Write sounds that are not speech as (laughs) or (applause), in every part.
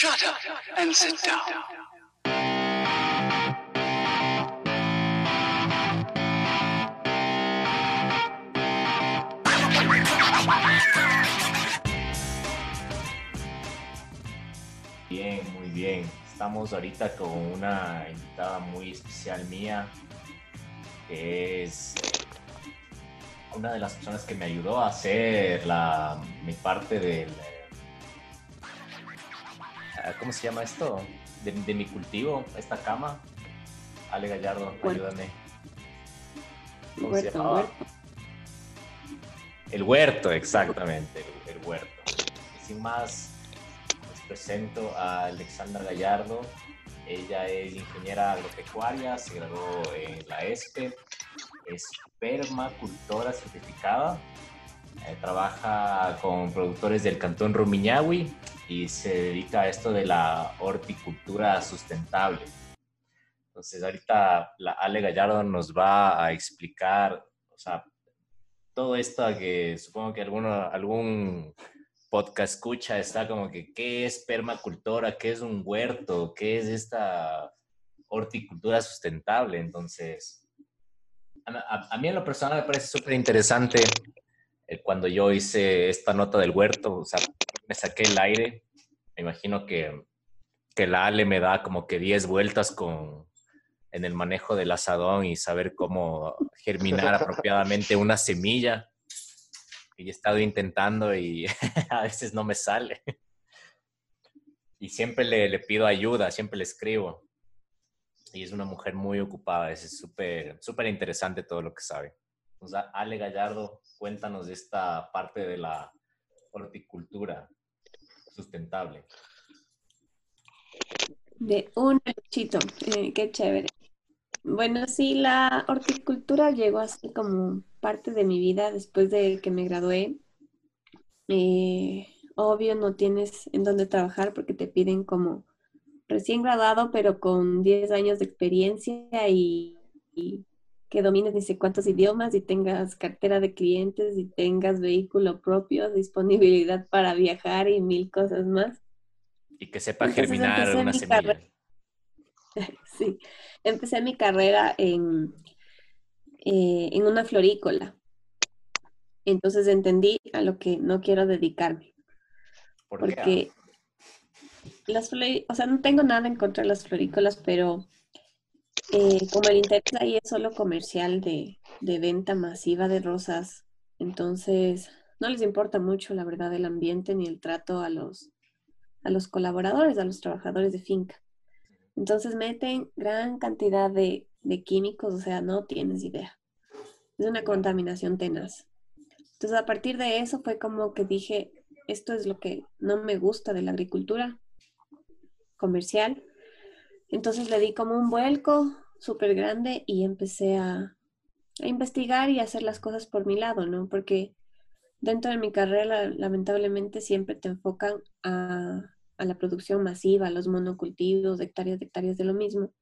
Shut up and sit down. Bien, muy bien. Estamos ahorita con una invitada muy especial mía, que es una de las personas que me ayudó a hacer la, mi parte del... eh, ¿Cómo se llama esto? De, de mi cultivo, esta cama. Ale Gallardo, Huerto. ayúdame. ¿Cómo se llamaba? huerto. El huerto, exactamente, el, el huerto. Y sin más, les presento a Alexandra Gallardo. Ella es ingeniera agropecuaria, se graduó en la ESPE, es permacultora certificada, eh, trabaja con productores del cantón Rumiñahui y se dedica a esto de la horticultura sustentable. Entonces, ahorita la Ale Gallardo nos va a explicar, o sea, todo esto que supongo que alguno, algún podcast escucha está como que, ¿qué es permacultura? ¿Qué es un huerto? ¿Qué es esta horticultura sustentable? Entonces, a, a- mí en lo personal me parece súper interesante cuando yo hice esta nota del huerto, o sea, me saqué el aire, me imagino que, que la Ale me da como que 10 vueltas con, en el manejo del asadón y saber cómo germinar apropiadamente una semilla. Y he estado intentando y (laughs) a veces no me sale. Y siempre le, le pido ayuda, siempre le escribo. Y es una mujer muy ocupada, es súper súper interesante todo lo que sabe. Entonces, Ale Gallardo, cuéntanos de esta parte de la horticultura sustentable. De un lechito, eh, qué chévere. Bueno, sí, la horticultura llegó a ser como parte de mi vida después de que me gradué. Eh, obvio, no tienes en dónde trabajar porque te piden como recién graduado, pero con 10 años de experiencia y que domines ni sé cuántos idiomas y tengas cartera de clientes y tengas vehículo propio, disponibilidad para viajar y mil cosas más. Y que sepa Entonces, germinar una mi semilla. carrera. (laughs) Sí, empecé mi carrera en, eh, en una florícola. Entonces entendí a lo que no quiero dedicarme, ¿Por qué? porque las flori- o sea, no tengo nada en contra de las florícolas, pero eh, como el interés ahí es solo comercial de, de venta masiva de rosas, entonces no les importa mucho, la verdad, el ambiente ni el trato a los, a los colaboradores, a los trabajadores de finca. Entonces meten gran cantidad de, de químicos, o sea, no tienes idea. Es una contaminación tenaz. Entonces, a partir de eso fue como que dije, esto es lo que no me gusta de la agricultura comercial. Entonces le di como un vuelco súper grande y empecé a, a investigar y a hacer las cosas por mi lado, ¿no? Porque dentro de mi carrera, lamentablemente, siempre te enfocan a, a la producción masiva, a los monocultivos, de hectáreas de hectáreas de lo mismo,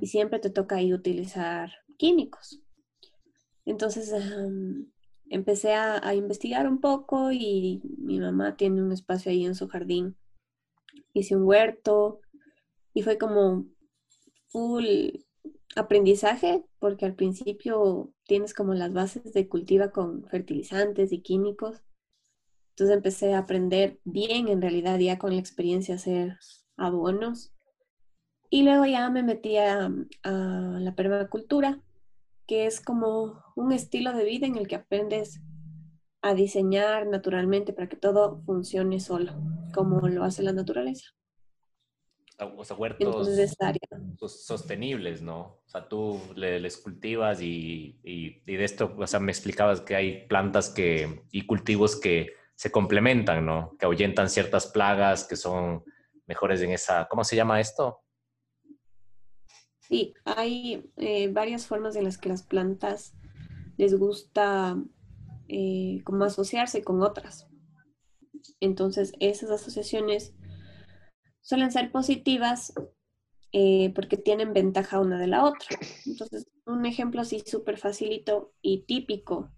y siempre te toca ahí utilizar químicos. Entonces empecé a, a investigar un poco y mi mamá tiene un espacio ahí en su jardín. Hice un huerto y fue como full aprendizaje porque al principio tienes como las bases de cultiva con fertilizantes y químicos. Entonces empecé a aprender bien en realidad ya con la experiencia hacer abonos. Y luego ya me metí a la permacultura, que es como un estilo de vida en el que aprendes a diseñar naturalmente para que todo funcione solo, como lo hace la naturaleza. O sea, huertos sostenibles, ¿no? O sea, tú le- les cultivas y, y- y de esto, o sea, me explicabas que hay plantas que, y cultivos que se complementan, ¿no? Que ahuyentan ciertas plagas que son mejores en esa, ¿cómo se llama esto? Sí, hay eh, varias formas en las que las plantas les gusta eh, como asociarse con otras. Entonces, esas asociaciones suelen ser positivas eh, porque tienen ventaja una de la otra. Entonces, un ejemplo así súper facilito y típico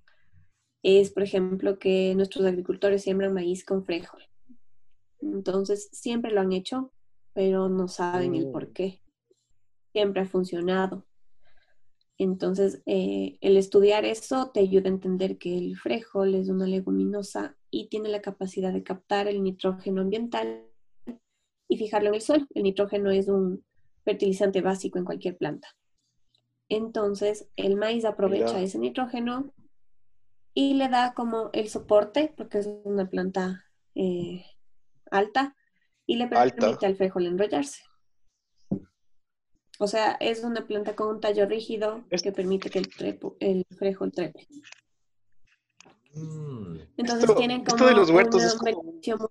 es, por ejemplo, que nuestros agricultores siembran maíz con frijol. Entonces, siempre lo han hecho, pero no saben el por qué. Siempre ha funcionado. Entonces, eh, el estudiar eso te ayuda a entender que el frijol es una leguminosa y tiene la capacidad de captar el nitrógeno ambiental y fijarlo en el suelo. El nitrógeno es un fertilizante básico en cualquier planta. Entonces, el maíz aprovecha ese nitrógeno y le da como el soporte, porque es una planta eh, alta, y le Alta. permite al frijol enrollarse. O sea, es una planta con un tallo rígido que permite que el, trepo, el frijol trepe. Mm, Entonces Esto- tienen esto como de los huertos una es como- beneficio mu-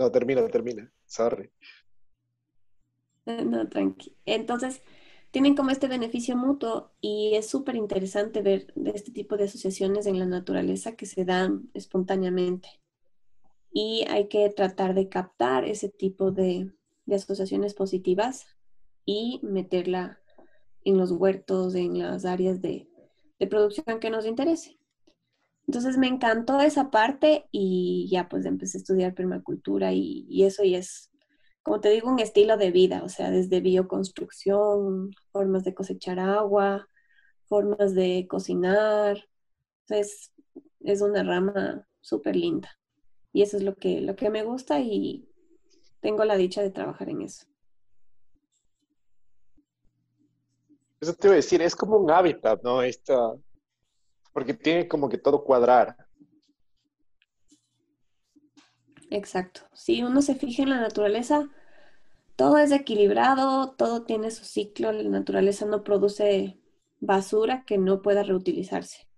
No, termina, termina. Sorry. No, tranqui. Entonces, tienen como este beneficio mutuo y es súper interesante ver de este tipo de asociaciones en la naturaleza que se dan espontáneamente. Y hay que tratar de captar ese tipo de, de asociaciones positivas y meterla en los huertos, en las áreas de, de producción que nos interese. Entonces me encantó esa parte y ya pues empecé a estudiar permacultura y, eso y es como te digo, un estilo de vida, o sea, desde bioconstrucción, formas de cosechar agua, formas de cocinar. Entonces, es una rama súper linda. Y eso es lo que, lo que me gusta y tengo la dicha de trabajar en eso. Eso te iba a decir, es como un hábitat, ¿no? Esta, porque tiene como que todo cuadrar. Exacto. Si uno se fija en la naturaleza, todo es equilibrado, todo tiene su ciclo, la naturaleza no produce basura que no pueda reutilizarse.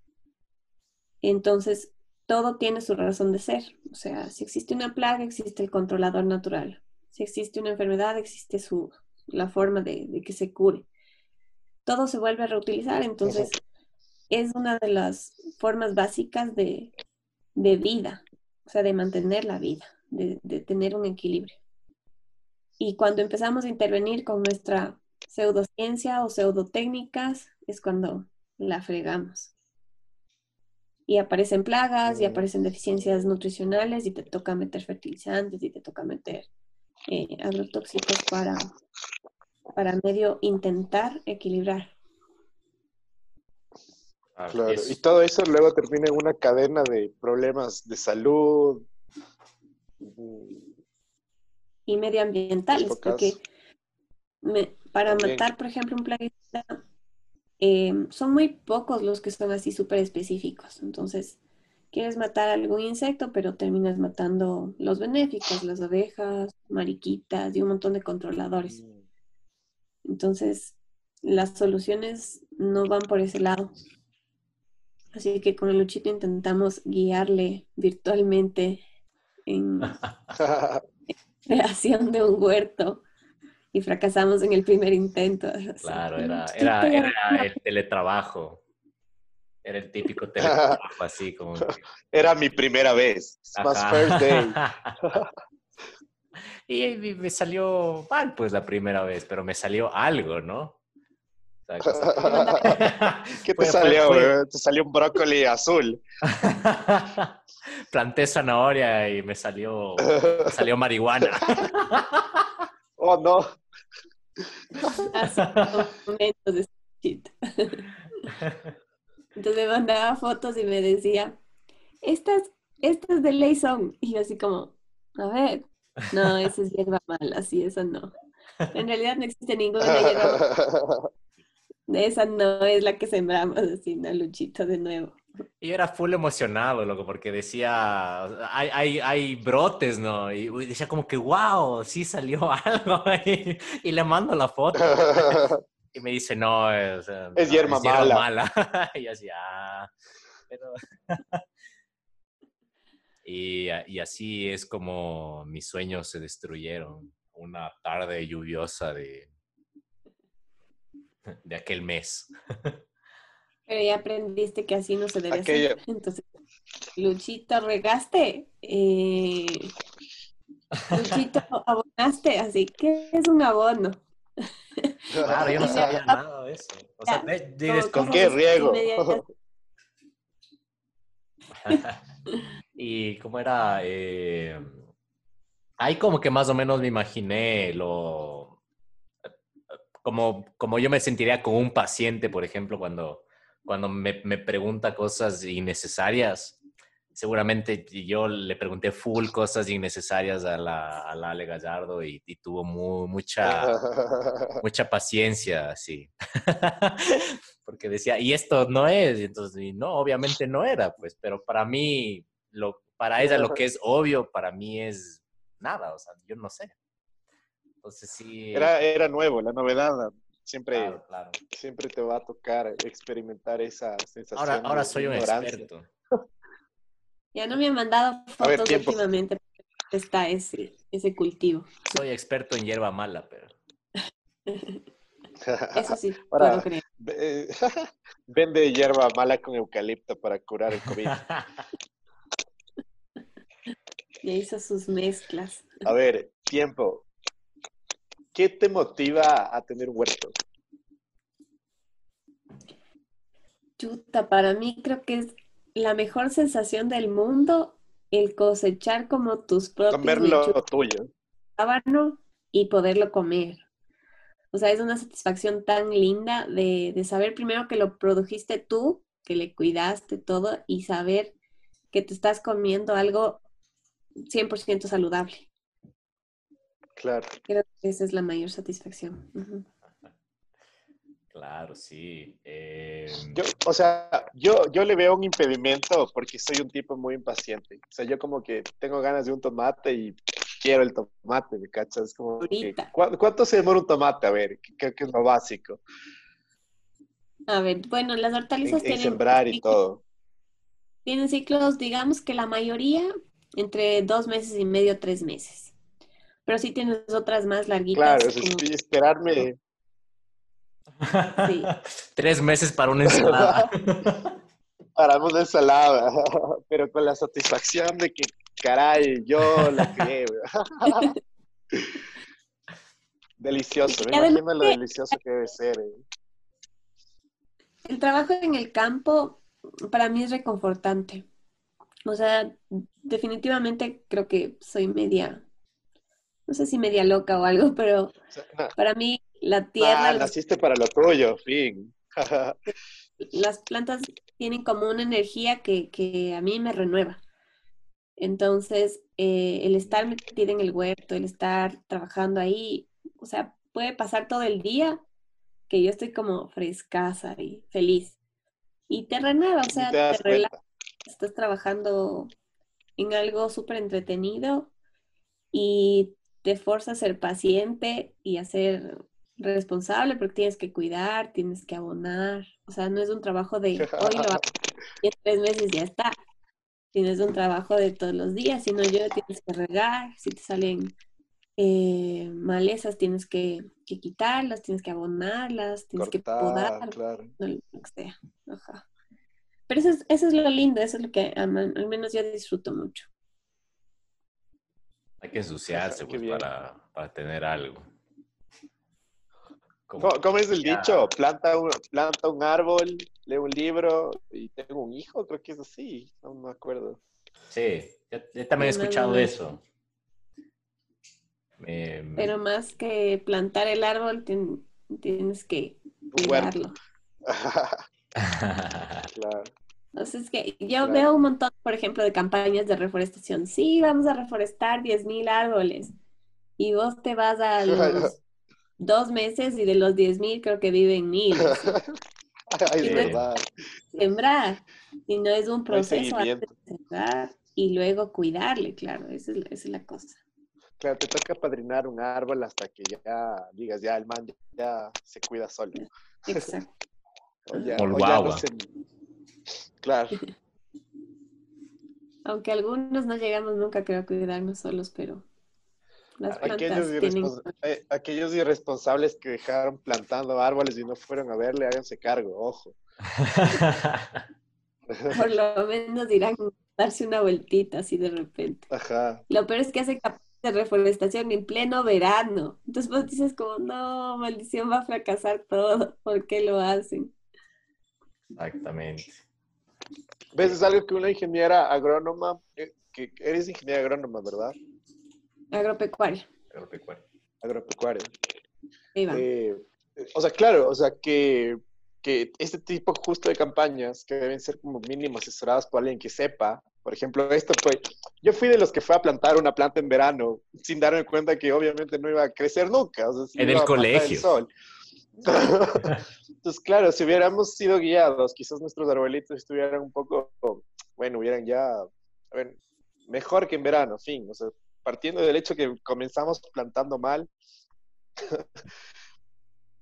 Entonces, todo tiene su razón de ser. O sea, si existe una plaga, existe el controlador natural. Si existe una enfermedad, existe su, la forma de, de que se cure. Todo se vuelve a reutilizar, entonces es una de las formas básicas de, de vida, o sea, de mantener la vida, de, de tener un equilibrio. Y cuando empezamos a intervenir con nuestra pseudociencia o pseudotécnicas, es cuando la fregamos. Y aparecen plagas y aparecen deficiencias nutricionales y te toca meter fertilizantes y te toca meter eh, agrotóxicos para, para medio intentar equilibrar. Claro. es- Y todo eso luego termina en una cadena de problemas de salud. mm, y medioambientales, porque me- para También. matar, por ejemplo, un plaguicida, eh, son muy pocos los que son así súper específicos. Entonces, quieres matar algún insecto, pero terminas matando los benéficos, las abejas, mariquitas y un montón de controladores. mm, Entonces, las soluciones no van por ese lado. Así que con el Luchito intentamos guiarle virtualmente en (laughs) creación de un huerto y fracasamos en el primer intento. Así, Claro, era, "Luchito, era, el teletrabajo. Era el típico teletrabajo, así como. que- (laughs) Era mi primera vez. Ajá. first day. (laughs) y y me salió mal, pues, la primera vez, pero me salió algo, ¿no? (laughs) ¿Qué te Fue- fue- salió, fue- güey? Te salió un brócoli azul. (laughs) Planté zanahoria y me salió, me salió marihuana. (laughs) Oh, no. Así como momentos de shit. Entonces me mandaba fotos y me decía, estas, estas de ley son. Y yo así como, a ver, no, esa es hierba mala, sí, esa no. En realidad no existe ninguna hierba mala. Esa no es la que sembramos, así, no, Luchito, de nuevo. Y yo era full emocionado, loco, porque decía, hay, hay, hay brotes, ¿no? Y decía como que, wow, sí salió (laughs) algo. Y, y le mando la foto. (laughs) Y me dice, no, es, Es no, hierba mala". mala. (laughs) y así, ah, pero... y, y así es como mis sueños se destruyeron. Una tarde lluviosa de, (laughs) de aquel mes. (laughs) Pero ya aprendiste que así no se debe Aquella- hacer. Entonces, Luchito, regaste. Eh, Luchito, (laughs) abonaste. Así que es un abono. Claro, yo no sabía nada de eso. O sea, de, de ¿Con qué riego? Y cómo era, eh, ahí como que más o menos me imaginé lo, como, como yo me sentiría con un paciente, por ejemplo, cuando, cuando me, me pregunta cosas innecesarias. Seguramente yo le pregunté full cosas innecesarias a la, a la Ale Gallardo y, y tuvo mu- mucha, (laughs) mucha paciencia, sí. (laughs) Porque decía, y esto no es, y entonces, y no, obviamente no era, pues, pero para mí, lo, para ella lo que es obvio, para mí es nada, o sea, yo no sé. Entonces sí. Era, era nuevo, la novedad. Siempre, claro, claro. siempre te va a tocar experimentar esa sensación. Ahora, ahora de soy un ignorancia. experto. (laughs) Ya no me han mandado ver, fotos tiempo. últimamente. porque Está ese, ese cultivo. Soy experto en hierba mala, pero. (laughs) Eso sí, Ahora- puedo creer. (laughs) Vende hierba mala con eucalipto para curar el COVID. Ya hizo sus mezclas. A ver, tiempo. ¿Qué te motiva a tener huerto? Chuta, para mí creo que es la mejor sensación del mundo el cosechar como tus propios Comer lo tuyo. y poderlo comer. O sea, es una satisfacción tan linda de, de saber primero que lo produjiste tú, que le cuidaste todo y saber que te estás comiendo algo 100% saludable. Claro. Creo que esa es la mayor satisfacción. Claro, sí. Eh, Yo, o sea, yo, yo le veo un impedimento porque soy un tipo muy impaciente. O sea, yo como que tengo ganas de un tomate y quiero el tomate, ¿me cachas? Es como que, Ahorita. ¿cu- ¿Cuánto se demora un tomate? A ver, creo que es lo básico. A ver, bueno, las hortalizas en tienen, sembrar y todo. tienen ciclos, digamos que la mayoría entre dos meses y medio, tres meses. Pero sí tienes otras más larguitas. Claro, eso como- esperarme. Sí. (laughs) Tres meses para una ensalada. (laughs) para una ensalada, (laughs) pero con la satisfacción de que, caray, yo la crié. Delicioso, me imagino lo delicioso que debe ser. eh. El trabajo en el campo para mí es reconfortante. O sea, definitivamente creo que soy media, no sé si media loca o algo, pero O sea, na- para mí la tierra, ah, los- naciste para lo tuyo, fin. (laughs) las plantas tienen como una energía que, que a mí me renueva. Entonces, eh, el estar metida en el huerto, el estar trabajando ahí, o sea, puede pasar todo el día que yo estoy como frescasa y feliz. Y te renueva, o sea, te te relaja, estás trabajando en algo súper entretenido y te forza a ser paciente y a ser responsable porque tienes que cuidar, tienes que abonar. O sea, no es un trabajo de hoy lo hago y (laughs) en tres meses ya está. Tienes un trabajo de todos los días, si no yo tienes que regar, si te salen eh, malezas tienes que, que quitarlas, tienes que abonarlas, tienes que podar, claro. no, lo que sea. Ajá. Pero eso es, eso es lo lindo, eso es lo que al menos yo disfruto mucho. Hay que ensuciarse pues, para, para tener algo. (laughs) Como- ¿Cómo, cómo es el Ya. dicho? Planta un, planta un árbol, lee un libro y tengo un hijo, creo que es así, no me acuerdo. Sí, yo, yo también he escuchado eso. Pero más que plantar el árbol, tien- tienes que cuidarlo. (laughs) (laughs) claro. Entonces, que yo Claro. veo un montón, por ejemplo, de campañas de reforestación. Sí, vamos a reforestar 10.000 árboles. Y vos te vas a (laughs) los dos meses y de los 10.000 creo que viven mil. (laughs) Ay, de verdad. Sembrar. Y no es un proceso antes de sembrar y luego cuidarle, claro. Esa es, la- esa es la cosa. Claro, te toca padrinar un árbol hasta que ya digas, ya el man ya se cuida solo. Exacto. (laughs) O ya, o ya no guagua. se- Claro, (laughs) Aunque algunos no llegamos nunca creo a cuidarnos solos, pero las aquellos, plantas tienen... irrespons- eh, aquellos irresponsables que dejaron plantando árboles y no fueron a verle, háganse cargo, ojo. (laughs) Por lo menos irán a darse una vueltita así de repente. Ajá. Lo peor es que hacen campañas de reforestación en pleno verano. Entonces vos dices como, no, maldición, va a fracasar todo. ¿Por qué lo hacen? Exactamente. ¿Ves? Es algo que una ingeniera agrónoma, eh, que que eres ingeniera agrónoma, ¿verdad? Agropecuaria. Agropecuario. Agropecuaria. Va. Eh, o sea, claro, o sea, que, que este tipo justo de campañas que deben ser como mínimo asesoradas por alguien que sepa. Por ejemplo, esto fue, yo fui de los que fue a plantar una planta en verano sin darme cuenta que obviamente no iba a crecer nunca. o sea, sí En el a colegio. sol. Entonces, claro, si hubiéramos sido guiados, quizás nuestros arbolitos estuvieran un poco, bueno, hubieran ya, a ver, mejor que en verano, fin. O sea, partiendo del hecho que comenzamos plantando mal.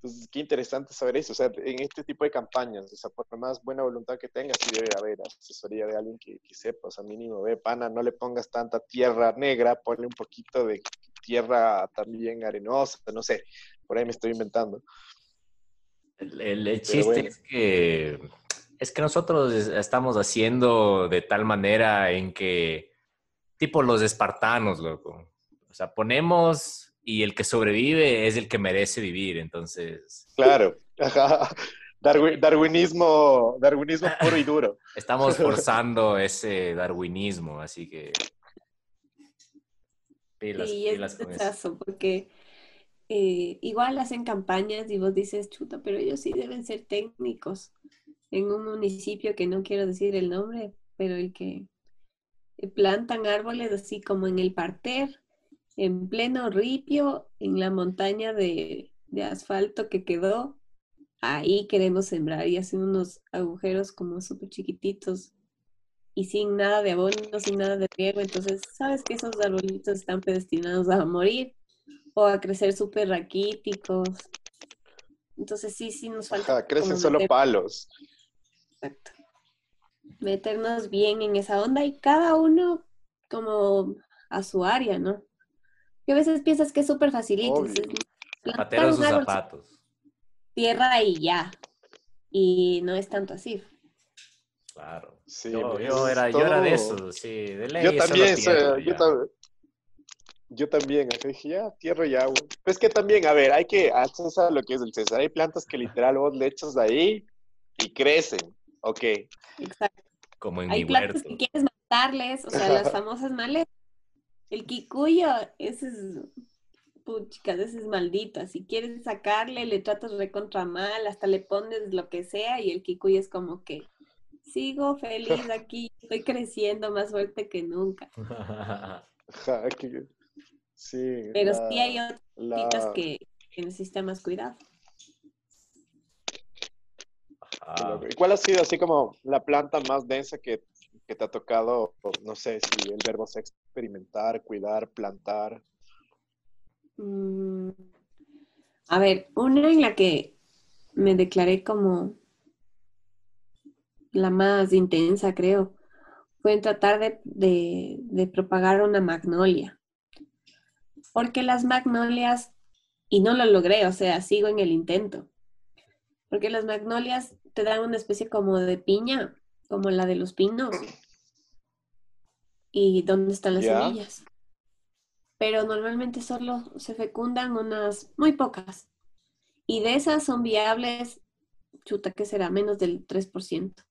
Entonces, qué interesante saber eso. O sea, en este tipo de campañas, o sea, por más buena voluntad que tengas, sí debe haber asesoría de alguien que, que sepa. O sea, mínimo, ve, pana, no le pongas tanta tierra negra, ponle un poquito de tierra también arenosa, no sé. Por ahí me estoy inventando. El, el- el chiste bueno. es que es que nosotros es- estamos haciendo de tal manera en que, tipo los espartanos, loco. O sea, ponemos y el que sobrevive es el que merece vivir. Entonces, Claro. (laughs) Ajá. Darwi- darwinismo, darwinismo (laughs) puro y duro. estamos (laughs) forzando ese darwinismo, así que pilas, Sí, es pilas con eso. porque eh, igual hacen campañas y vos dices, chuta, pero ellos sí deben ser técnicos. En un municipio que no quiero decir el nombre, pero el que eh, plantan árboles así como en el parter, en pleno ripio, en la montaña de, de asfalto que quedó. Ahí queremos sembrar y hacen unos agujeros como súper chiquititos y sin nada de abono, sin nada de riego. Entonces, sabes que esos arbolitos están predestinados a morir o a crecer súper raquíticos. Entonces, sí, sí nos falta. Ajá, crecen solo meter- palos. Exacto. Meternos bien en esa onda y cada uno como a su área, ¿no? Que a veces piensas que es súper facilito. Un sus árbol, zapatos. tierra y ya. Y no es tanto así. Claro. Sí, yo, es yo era, yo era de esos, sí, de ley. Yo también, tierra, soy- yo, ya. Yo también, así dije, ya, tierra y agua. Pues que también, a ver, hay que, al César lo que es el César, hay plantas que literal vos le echas ahí y crecen, ok. Exacto. Como en Hay mi plantas huerto. que quieres matarles, o sea, las (laughs) famosas maletas. El kikuyo, ese es, puchicas, ese es maldito. Si quieres sacarle, le tratas recontra mal, hasta le pones lo que sea y el kikuyo es como que sigo feliz (laughs) aquí, estoy creciendo más fuerte que nunca. (laughs) Sí. Pero la- sí hay otras la- que, que necesitan más cuidado. Ah, ¿Y ¿Cuál ha sido así como la planta más densa que, que te ha tocado, no sé si el verbo sea experimentar, cuidar, plantar? Mm, A ver, una en la que me declaré como la más intensa, creo, fue en tratar de, de- de propagar una magnolia. Porque las magnolias, y no lo logré, o sea, sigo en el intento. Porque las magnolias te dan una especie como de piña, como la de los pinos. ¿Y dónde están las semillas? Pero normalmente solo se fecundan unas muy pocas. Y de esas son viables, chuta, que será menos del 3%.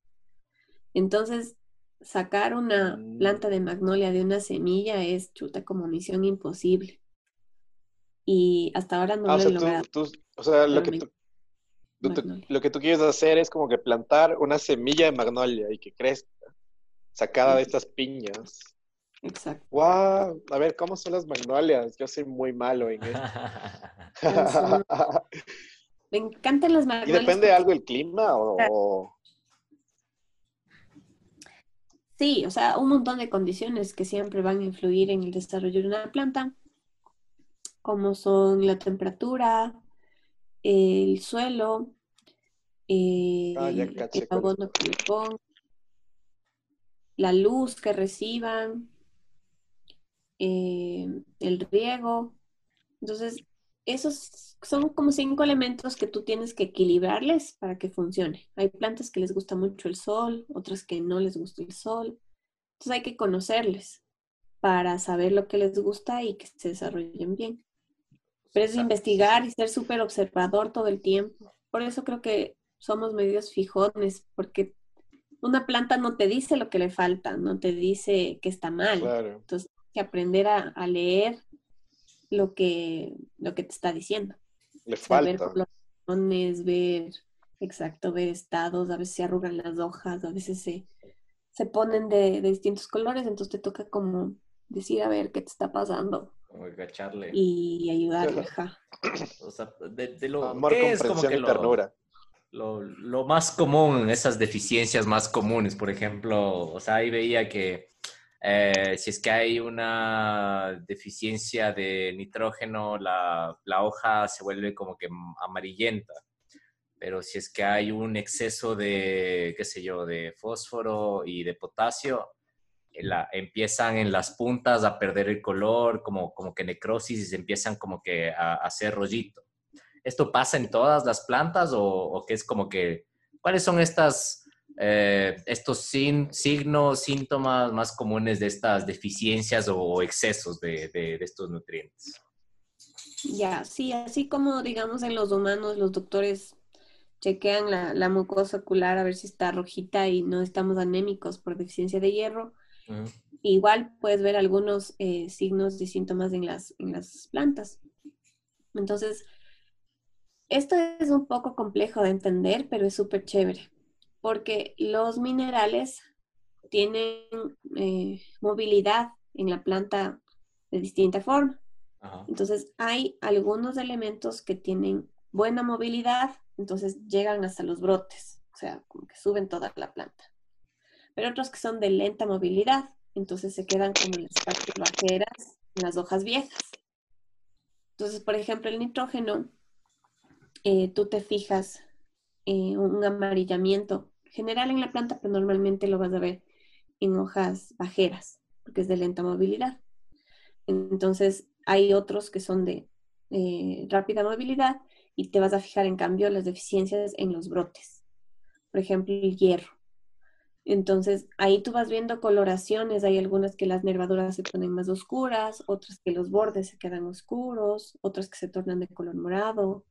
Entonces, sacar una Mm. planta de magnolia de una semilla es chuta como misión imposible. Y hasta ahora no Ah, o lo he sea, tú, logrado. tú- o sea, lo que tú, lo que tú quieres hacer es como que plantar una semilla de magnolia y que crezca, sacada de estas piñas. Exacto. ¡Wow! A ver, ¿cómo son las magnolias? Yo soy muy malo en esto. (laughs) (laughs) Me encantan las ¿Y magnolias. depende porque- algo del clima o, o- Sí, o sea, un montón de condiciones que siempre van a influir en el desarrollo de una planta, como son la temperatura, el suelo, eh, Ah, el abono que le pongan, la luz que reciban, eh, el riego. Entonces, esos son como cinco elementos que tú tienes que equilibrarles para que funcione. Hay plantas que les gusta mucho el sol, otras que no les gusta el sol. Entonces hay que conocerles para saber lo que les gusta y que se desarrollen bien. Pero es investigar y ser súper observador todo el tiempo. Por eso creo que somos medios fijones, porque una planta no te dice lo que le falta, no te dice que está mal. Claro. Entonces, hay que aprender a, a leer lo que, lo que te está diciendo. Le falta. ver, exacto, ver estados, a veces se arrugan las hojas, a veces se, se ponen de, de distintos colores, entonces te toca como decir, a ver, qué te está pasando Como agacharle. y ayudarle, ajá. O sea, de, de lo Amor, ¿qué es como comprensión que y lo, ternura. lo, lo más común, esas deficiencias más comunes, por ejemplo, o sea, ahí veía que eh, si es que hay una deficiencia de nitrógeno, la, la hoja se vuelve como que amarillenta. Pero si es que hay un exceso de, qué sé yo, de fósforo y de potasio, la- empiezan en las puntas a perder el color, como, como que necrosis y se empiezan como que a, hacer rollito. ¿Esto pasa en todas las plantas o, qué es como que, cuáles son estas, eh, estos signos, síntomas más comunes de estas deficiencias o excesos de, de- de estos nutrientes? Ya, sí, así como digamos en los humanos, los doctores chequean la, la mucosa ocular a ver si está rojita y no estamos anémicos por deficiencia de hierro. Igual puedes ver algunos eh, signos y síntomas en las, en las plantas. Entonces, esto es un poco complejo de entender, pero es súper chévere, porque los minerales tienen eh, movilidad en la planta de distinta forma. Ajá. Entonces, hay algunos elementos que tienen buena movilidad, entonces llegan hasta los brotes, o sea, como que suben toda la planta. Pero otros que son de lenta movilidad, entonces se quedan como las partes bajeras, en las hojas viejas. Entonces, por ejemplo, el nitrógeno, eh, tú te fijas eh, un amarillamiento general en la planta, pero normalmente lo vas a ver en hojas bajeras, porque es de lenta movilidad. Entonces, hay otros que son de eh, rápida movilidad y te vas a fijar en cambio las deficiencias en los brotes. Por ejemplo, el hierro. Entonces, ahí tú vas viendo coloraciones. Hay algunas que las nervaduras se ponen más oscuras, otras que los bordes se quedan oscuros, otras que se tornan de color morado.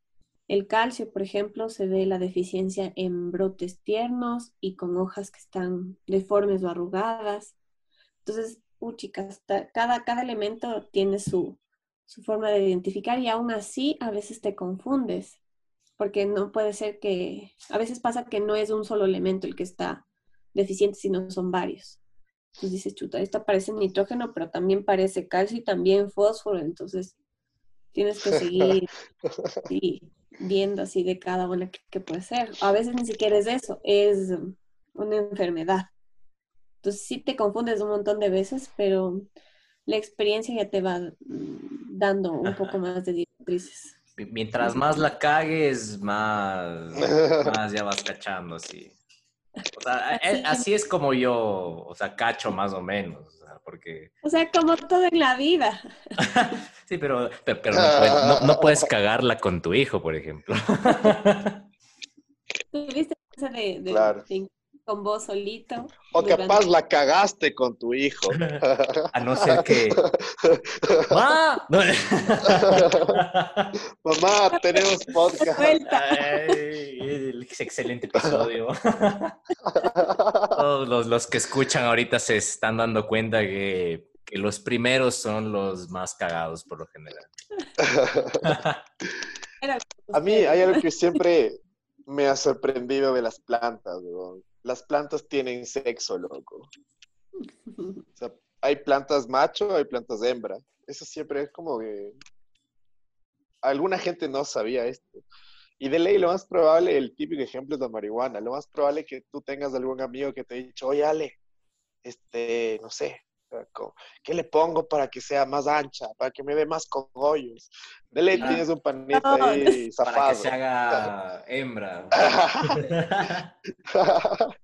El calcio, por ejemplo, se ve la deficiencia en brotes tiernos y con hojas que están deformes o arrugadas. Entonces, uh, chicas, cada, cada elemento tiene su, su forma de identificar y aún así a veces te confundes, porque no puede ser que, a veces pasa que no es un solo elemento el que está deficiente, sino son varios. Entonces dices, chuta, esto parece nitrógeno, pero también parece calcio y también fósforo, entonces tienes que seguir (laughs) sí, viendo así de cada una que, que puede ser. A veces ni siquiera es eso, es una enfermedad. Entonces sí te confundes un montón de veces, pero la experiencia ya te va dando un Ajá. poco más de directrices. Mi- Mientras más la cagues, más, (laughs) más ya vas cachando, así. O sea, Así eh, así es como yo, o sea, cacho más o menos, o sea, porque... O sea, como todo en la vida. (laughs) Sí, pero, pero, pero no, puedes, no- no puedes cagarla con tu hijo, por ejemplo. (laughs) ¿Tuviste esa de, de- Claro. de- con vos solito? O durante- capaz la cagaste con tu hijo. (laughs) A no ser que... ¡Ma! No. Mamá, tenemos podcast. Ay, el excelente episodio. (laughs) Todos los, los que escuchan ahorita se están dando cuenta que, que los primeros son los más cagados por lo general. (laughs) A mí hay algo que siempre me ha sorprendido de las plantas, weón. Las plantas tienen sexo, loco. O sea, hay plantas macho, hay plantas hembra. Eso siempre es como que... Alguna gente no sabía esto. Y de ley, lo más probable, el típico ejemplo es la marihuana. Lo más probable es que tú tengas algún amigo que te ha dicho, oye, Ale, este, no sé, ¿qué le pongo para que sea más ancha, para que me dé más cogollos? De ley Ah. tienes un panita No, ahí Para que zafado. se haga hembra. (laughs)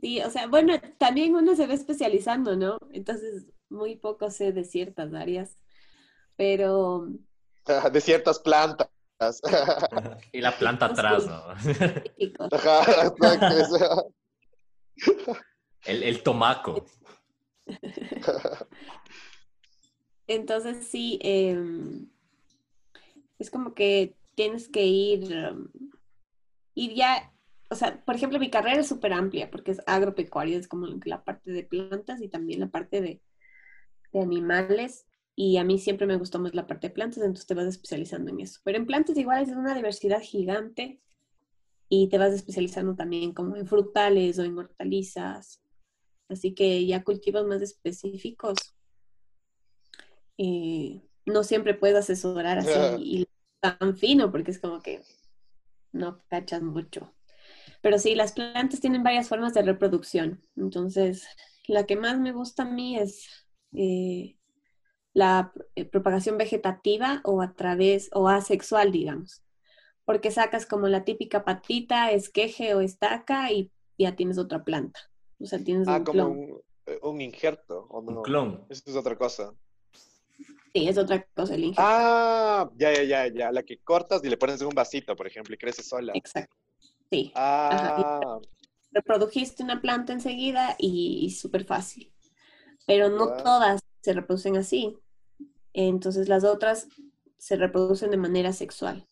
Sí, o sea, bueno, también uno se va especializando, ¿no? Entonces, muy poco sé de ciertas áreas, pero (laughs) de ciertas plantas. Y la planta atrás, ¿no? (laughs) El, el tomaco. (laughs) Entonces, sí, em, es como que tienes que ir, em, ir ya, o sea, por ejemplo, mi carrera es súper amplia porque es agropecuaria, es como la parte de plantas y también la parte de, de animales. Y a mí siempre me gustó más la parte de plantas, entonces te vas especializando en eso. Pero en plantas igual es una diversidad gigante y te vas especializando también como en frutales o en hortalizas. Así que ya cultivos más específicos. Eh, no siempre puedes asesorar así y tan fino porque es como que no cachas mucho. Pero sí, las plantas tienen varias formas de reproducción. Entonces, la que más me gusta a mí es eh, la eh, propagación vegetativa o a través, o asexual, digamos. Porque sacas como la típica patita, esqueje o estaca y ya tienes otra planta. O sea, tienes ah, un como clon. un, eh, un injerto. ¿o no? Un clon. Eso es otra cosa. Sí, es otra cosa el injerto. Ah, ya, ya, ya, ya. La que cortas y le pones en un vasito, por ejemplo, y crece sola. Exacto. Sí. Ah, reprodujiste una planta enseguida y, y súper fácil. Pero no Ya. todas se reproducen así. Entonces las otras se reproducen de manera sexual.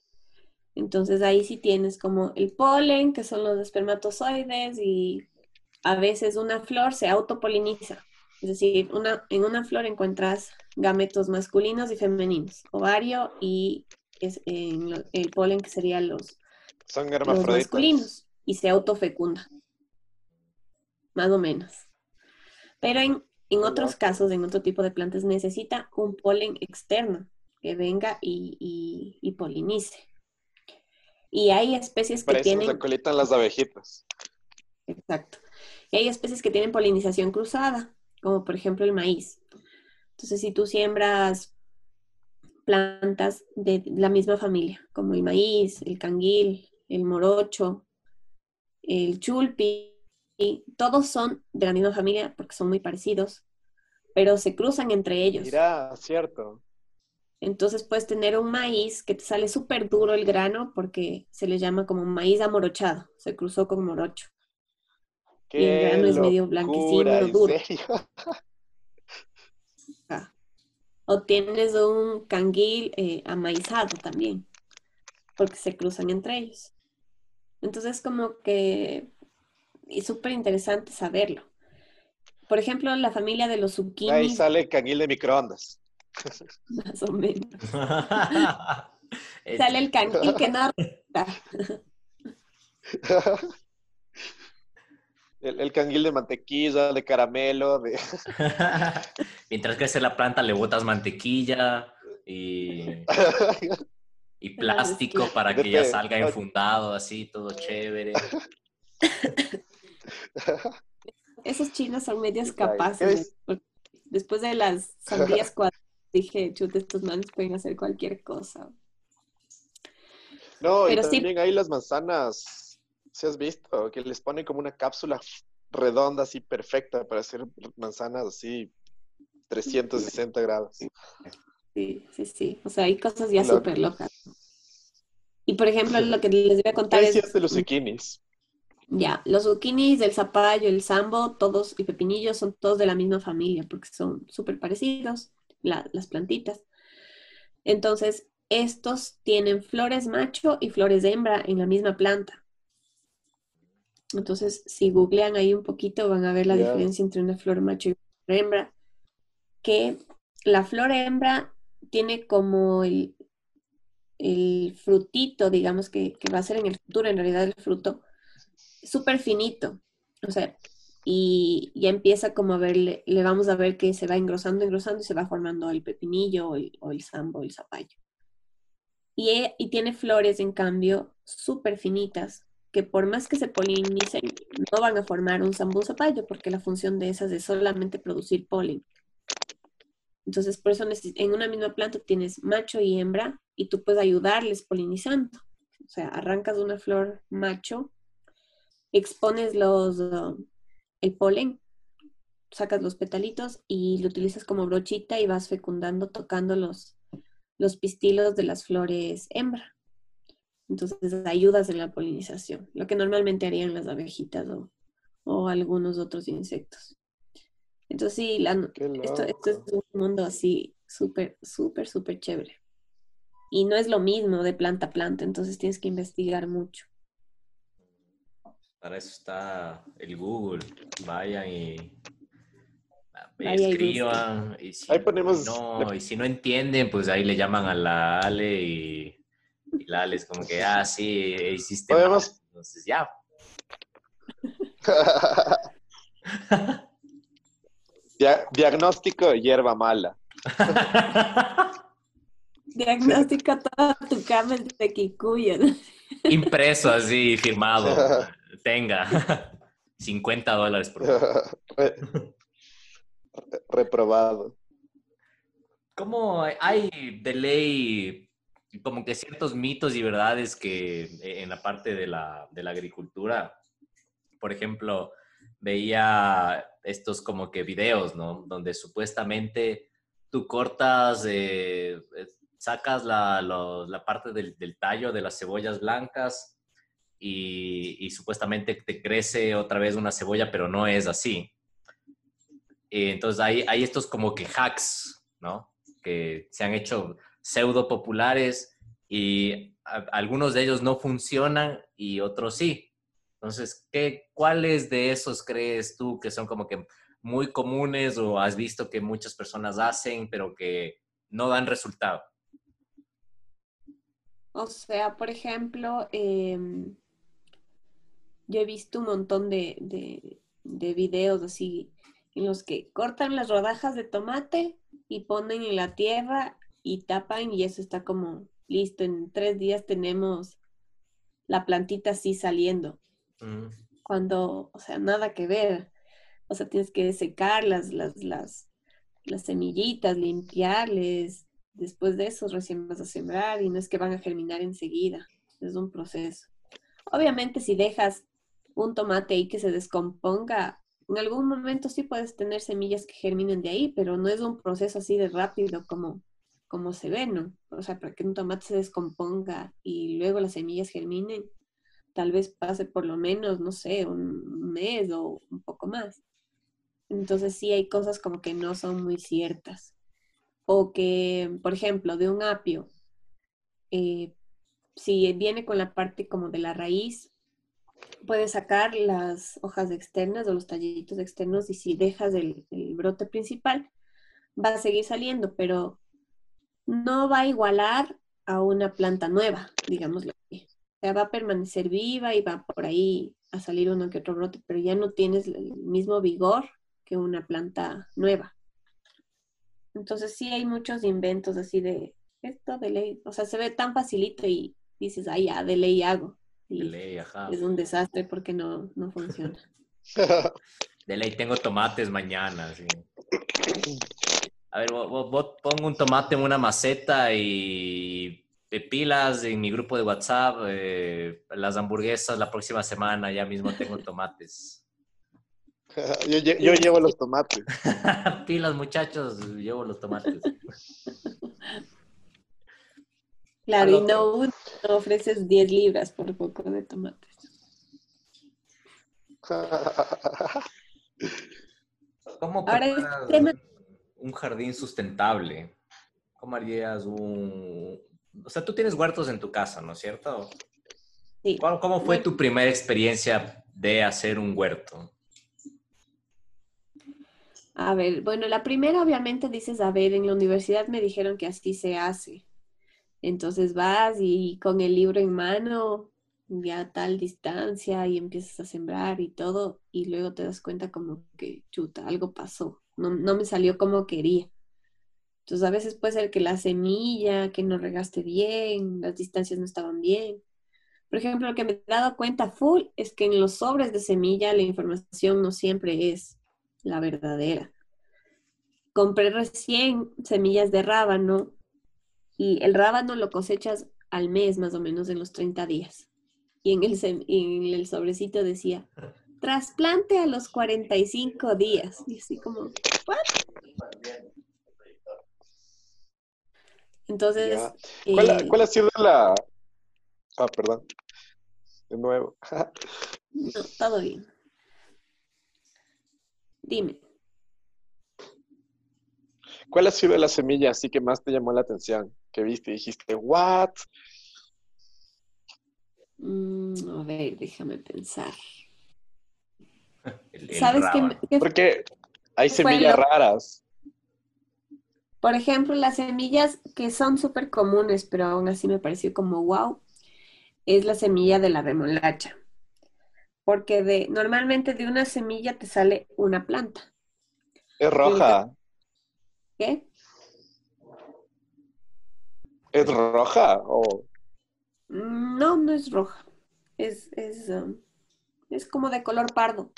Entonces ahí sí tienes como el polen, que son los espermatozoides, y a veces una flor se autopoliniza. Es decir, una, en una flor encuentras gametos masculinos y femeninos, ovario y es, en lo- el polen que serían los, son los masculinos y se autofecunda. Más o menos. Pero en, en otros casos, en otro tipo de plantas, necesita un polen externo que venga y, y- y polinice. Y hay especies que Para eso tienen... las abejitas. Exacto. Y hay especies que tienen polinización cruzada, como por ejemplo el maíz. Entonces, si tú siembras plantas de la misma familia, como el maíz, el canguil, el morocho, el chulpi, todos son de la misma familia porque son muy parecidos, pero se cruzan entre ellos. Mira, cierto. Entonces puedes tener un maíz que te sale súper duro el grano porque se le llama como maíz amorochado, se cruzó con morocho. Y el grano es medio blanquecino, locura, ¿en duro. serio? (laughs) Ah. O tienes un canguil eh, amaizado también, porque se cruzan entre ellos. Entonces, como que es súper interesante saberlo. Por ejemplo, la familia de los Ahí zucchinis, sale canguil de microondas. (laughs) más o menos. (laughs) Sale el canguil que no. (laughs) El, el canguil de mantequilla, de caramelo, de... Mientras crece la planta, le botas mantequilla y, y plástico para que ya salga enfundado, así, todo chévere. (laughs) Esos chinos son medios capaces. Después de las sandías (laughs) cuadradas, dije, chute, estos manes pueden hacer cualquier cosa. No, Pero y sí- también hay las manzanas, si has visto, que les ponen como una cápsula redonda así perfecta para hacer manzanas así 360 grados. Sí, sí, sí. O sea, hay cosas ya súper locas. Y por ejemplo, (laughs) lo que les voy a contar ¿Qué es, de los zucchinis? Ya, los zucchinis, el zapallo, el sambo, todos y pepinillos son todos de la misma familia porque son súper parecidos, la- las plantitas. Entonces, estos tienen flores macho y flores hembra en la misma planta. Entonces, si googlean ahí un poquito, van a ver la diferencia entre una flor macho y una flor hembra. Que la flor hembra tiene como el, el frutito, digamos, que, que va a ser en el futuro, en realidad el fruto, súper finito. O sea, y ya empieza como a verle, le vamos a ver que se va engrosando, engrosando y se va formando el pepinillo o el, o el zapallo. Y, e- y tiene flores, en cambio, súper finitas, que por más que se polinicen, no van a formar un sambo zapallo, porque la función de esas es solamente producir polen. Entonces, por eso en una misma planta tienes macho y hembra, y tú puedes ayudarles polinizando. O sea, arrancas una flor macho, expones los, uh, el polen, sacas los petalitos y lo utilizas como brochita y vas fecundando, tocando los, los pistilos de las flores hembra. Entonces ayudas en la polinización, lo que normalmente harían las abejitas o, o algunos otros insectos. Entonces sí, la- esto, esto es un mundo así súper, súper, súper chévere. Y no es lo mismo de planta a planta, entonces tienes que investigar mucho. Para eso está el Google. Vayan y escriban. Y si, Ahí ponemos- no, y si no entienden, pues ahí le llaman a la Ale y, y la Ale es como que, ah, sí, hiciste mal. Podemos- Entonces ya. (laughs) Dia- diagnóstico de hierba mala. (laughs) Diagnóstico toda tu cama es de Kikuyo. Impreso así, firmado. (laughs) Tenga. (laughs) 50 dólares por (laughs) Re- Reprobado. ¿Cómo hay de ley como que ciertos mitos y verdades que eh, en la parte de la, de la agricultura, por ejemplo, veía estos como que videos, ¿no? Donde supuestamente tú cortas, eh, eh, sacas la, lo- la parte del, del tallo de las cebollas blancas y, y supuestamente te crece otra vez una cebolla, pero no es así. Eh, entonces hay, hay estos como que hacks, ¿no? Que se han hecho pseudo populares y a- algunos de ellos no funcionan y otros sí. Entonces, ¿qué, ¿cuáles de esos crees tú que son como que muy comunes o has visto que muchas personas hacen pero que no dan resultado? O sea, por ejemplo, em, yo he visto un montón de, de, de videos así en los que cortan las rodajas de tomate y ponen en la tierra y tapan y eso está como listo. En tres días tenemos la plantita así saliendo. Mm, Cuando, o sea, nada que ver. O sea, tienes que secar las, las, las, las semillitas, limpiarles. Después de eso recién vas a sembrar y no es que van a germinar enseguida. Es un proceso. Obviamente si dejas un tomate ahí que se descomponga, en algún momento sí puedes tener semillas que germinen de ahí, pero no es un proceso así de rápido como, como se ve, ¿no? O sea, para que un tomate se descomponga y luego las semillas germinen, tal vez pase por lo menos, no sé, un mes o un poco más. Entonces sí hay cosas como que no son muy ciertas. O que, por ejemplo, de un apio, eh, si viene con la parte como de la raíz, puedes sacar las hojas externas o los tallitos externos y si dejas el, brote principal, va a seguir saliendo, pero no va a igualar a una planta nueva, digámoslo así. O sea, va a permanecer viva y va por ahí a salir uno que otro brote, pero ya no tienes el mismo vigor que una planta nueva. Entonces sí hay muchos inventos así de esto de ley, o sea, se ve tan facilito y dices, ah, ya, de ley hago. De Y ley, ajá. es un desastre porque no, no funciona. (laughs) De ley tengo tomates mañana, sí. A ver, vos, vos- vos pongo un tomate en una maceta y pilas en mi grupo de WhatsApp, eh, las hamburguesas la próxima semana, ya mismo tengo (laughs) tomates. yo llevo los tomates. (laughs) pilas, muchachos, llevo los tomates. Claro, y no, ofreces 10 libras por poco de tomates. (laughs) ¿Cómo Ahora, preparas tema- un, jardín sustentable? ¿Cómo harías un... O sea, tú tienes huertos en tu casa, ¿no es cierto? Sí. ¿Cuál- ¿Cómo fue tu primera experiencia de hacer un huerto? A ver, bueno, la primera obviamente dices, a ver, en la universidad me dijeron que así se hace. Entonces vas y con el libro en mano, ya a tal distancia y empiezas a sembrar y todo, y luego te das cuenta como que, chuta, algo pasó, no, no me salió como quería. Entonces a veces puede ser que la semilla, que no regaste bien, las distancias no estaban bien. Por ejemplo, lo que me he dado cuenta full es que en los sobres de semilla la información no siempre es la verdadera. Compré recién semillas de rábano y el rábano lo cosechas al mes más o menos en los 30 días. Y en el, en el sobrecito decía, trasplante a los 45 días. Y así como, ¿what? Entonces. ¿Cuál, ha- eh, cuál ha sido la... Ah, perdón. De nuevo. no, todo bien. Dime. ¿Cuál ha sido la semilla así que más te llamó la atención? Que viste y dijiste, ¿what? Mm, a ver, déjame pensar. (laughs) El- el ¿Sabes qué? Porque hay semillas lo- raras. Por ejemplo, las semillas que son súper comunes, pero aún así me pareció como wow, es la semilla de la remolacha. Porque de, normalmente de una semilla te sale una planta. Es roja. ¿Qué? ¿Es roja? O No, no es roja. Es, es, um, es como de color pardo.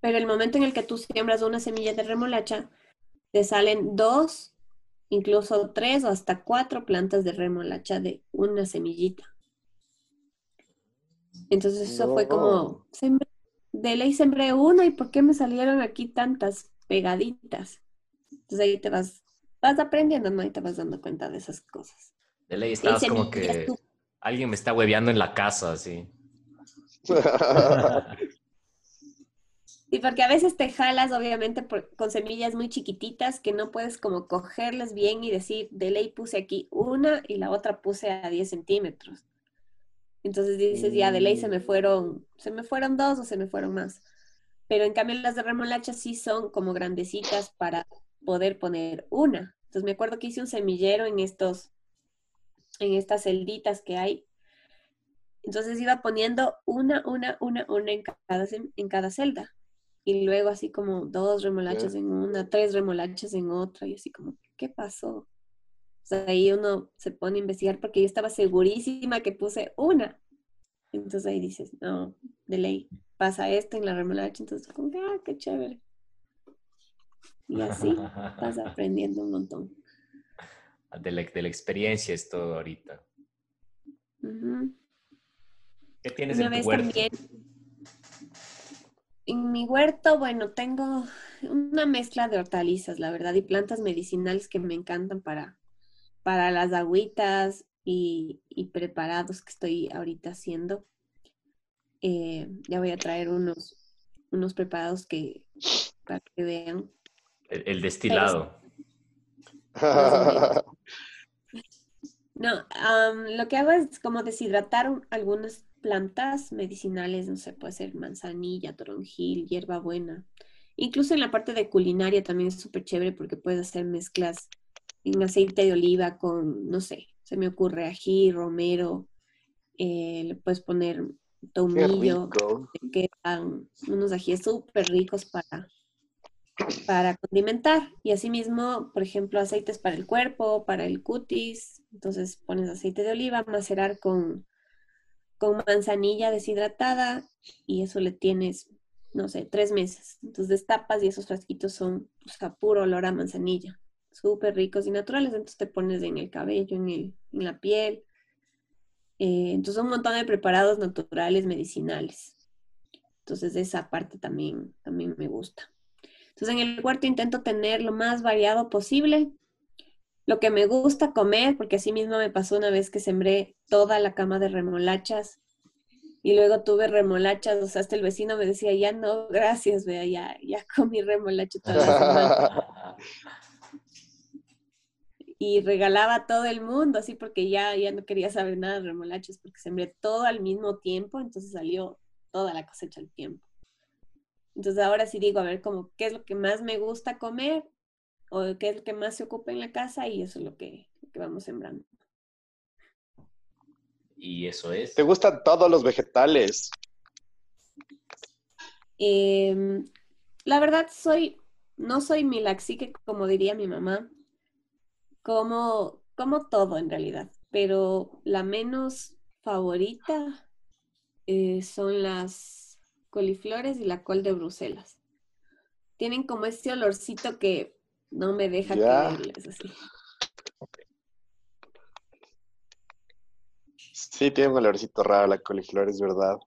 Pero el momento en el que tú siembras una semilla de remolacha, te salen dos, incluso tres o hasta cuatro plantas de remolacha de una semillita. Entonces eso fue como, sembré- de ley sembré una y ¿por qué me salieron aquí tantas pegaditas? Entonces ahí te vas, vas aprendiendo, ¿no? Y te vas dando cuenta de esas cosas. De ley estabas como que tú- alguien me está hueveando en la casa, así. (laughs) Sí, porque a veces te jalas, obviamente, por- con semillas muy chiquititas que no puedes como cogerlas bien y decir, de ley puse aquí una y la otra puse a 10 centímetros. Entonces dices, ya, de ley se me Mm. fueron, se me fueron dos o se me fueron más. Pero en cambio las de remolacha sí son como grandecitas para poder poner una. Entonces me acuerdo que hice un semillero en estos, en estas celditas que hay. Entonces iba poniendo una, una, una, una en cada, en cada celda. Y luego así como dos remolachas en una, tres remolachas en otra, y así como, ¿qué pasó? O sea, ahí uno se pone a investigar porque yo estaba segurísima que puse una. Entonces ahí dices, no, de ley, pasa esto en la remolacha, entonces como, ah, qué chévere. Y así vas (laughs) aprendiendo un montón. De la, de la experiencia es todo ahorita. ¿Qué tienes Una en tu vez huerto? también, en mi huerto, bueno, tengo una mezcla de hortalizas, la verdad, y plantas medicinales que me encantan para, para las agüitas y, y preparados que estoy ahorita haciendo. Eh, ya voy a traer unos, unos preparados que, para que vean. El, el destilado. No, am, lo que hago es como deshidratar un- algunas plantas medicinales, no sé, puede ser manzanilla, toronjil, hierbabuena. Incluso en la parte de culinaria también es súper chévere porque puedes hacer mezclas en aceite de oliva con, no sé, se me ocurre ají, romero, eh, le puedes poner tomillo, te quedan unos ajíes súper ricos para, para condimentar. Y asimismo, por ejemplo, aceites para el cuerpo, para el cutis. Entonces pones aceite de oliva, macerar con, con manzanilla deshidratada y eso le tienes, no sé, tres meses. Entonces destapas y esos frasquitos son pues, a puro olor a manzanilla. Súper ricos y naturales. Entonces te pones en el cabello, en, el, en la piel. Eh, entonces un montón de preparados naturales, medicinales. Entonces esa parte también, también me gusta. Entonces en el huerto intento tener lo más variado posible. Lo que me gusta comer, porque así mismo me pasó una vez que sembré toda la cama de remolachas y luego tuve remolachas, o sea, hasta el vecino me decía, ya no, gracias, vea, ya, ya comí remolacha toda la semana. (laughs) y regalaba a todo el mundo, así porque ya, ya no quería saber nada de remolachas, porque sembré todo al mismo tiempo, entonces salió toda la cosecha al tiempo. Entonces ahora sí digo, a ver, como, ¿qué es lo que más me gusta comer? ¿O qué es lo que más se ocupa en la casa? Y eso es lo que, lo que vamos sembrando. Y eso es. ¿Te gustan todos los vegetales? Em, la verdad soy, no soy milaxique, como diría mi mamá, como, como todo en realidad, pero la menos favorita eh, son las coliflores y la col de Bruselas. Tienen como este olorcito que no me deja Ya. quererles así. Sí, tiene un olorcito raro la coliflor, es verdad.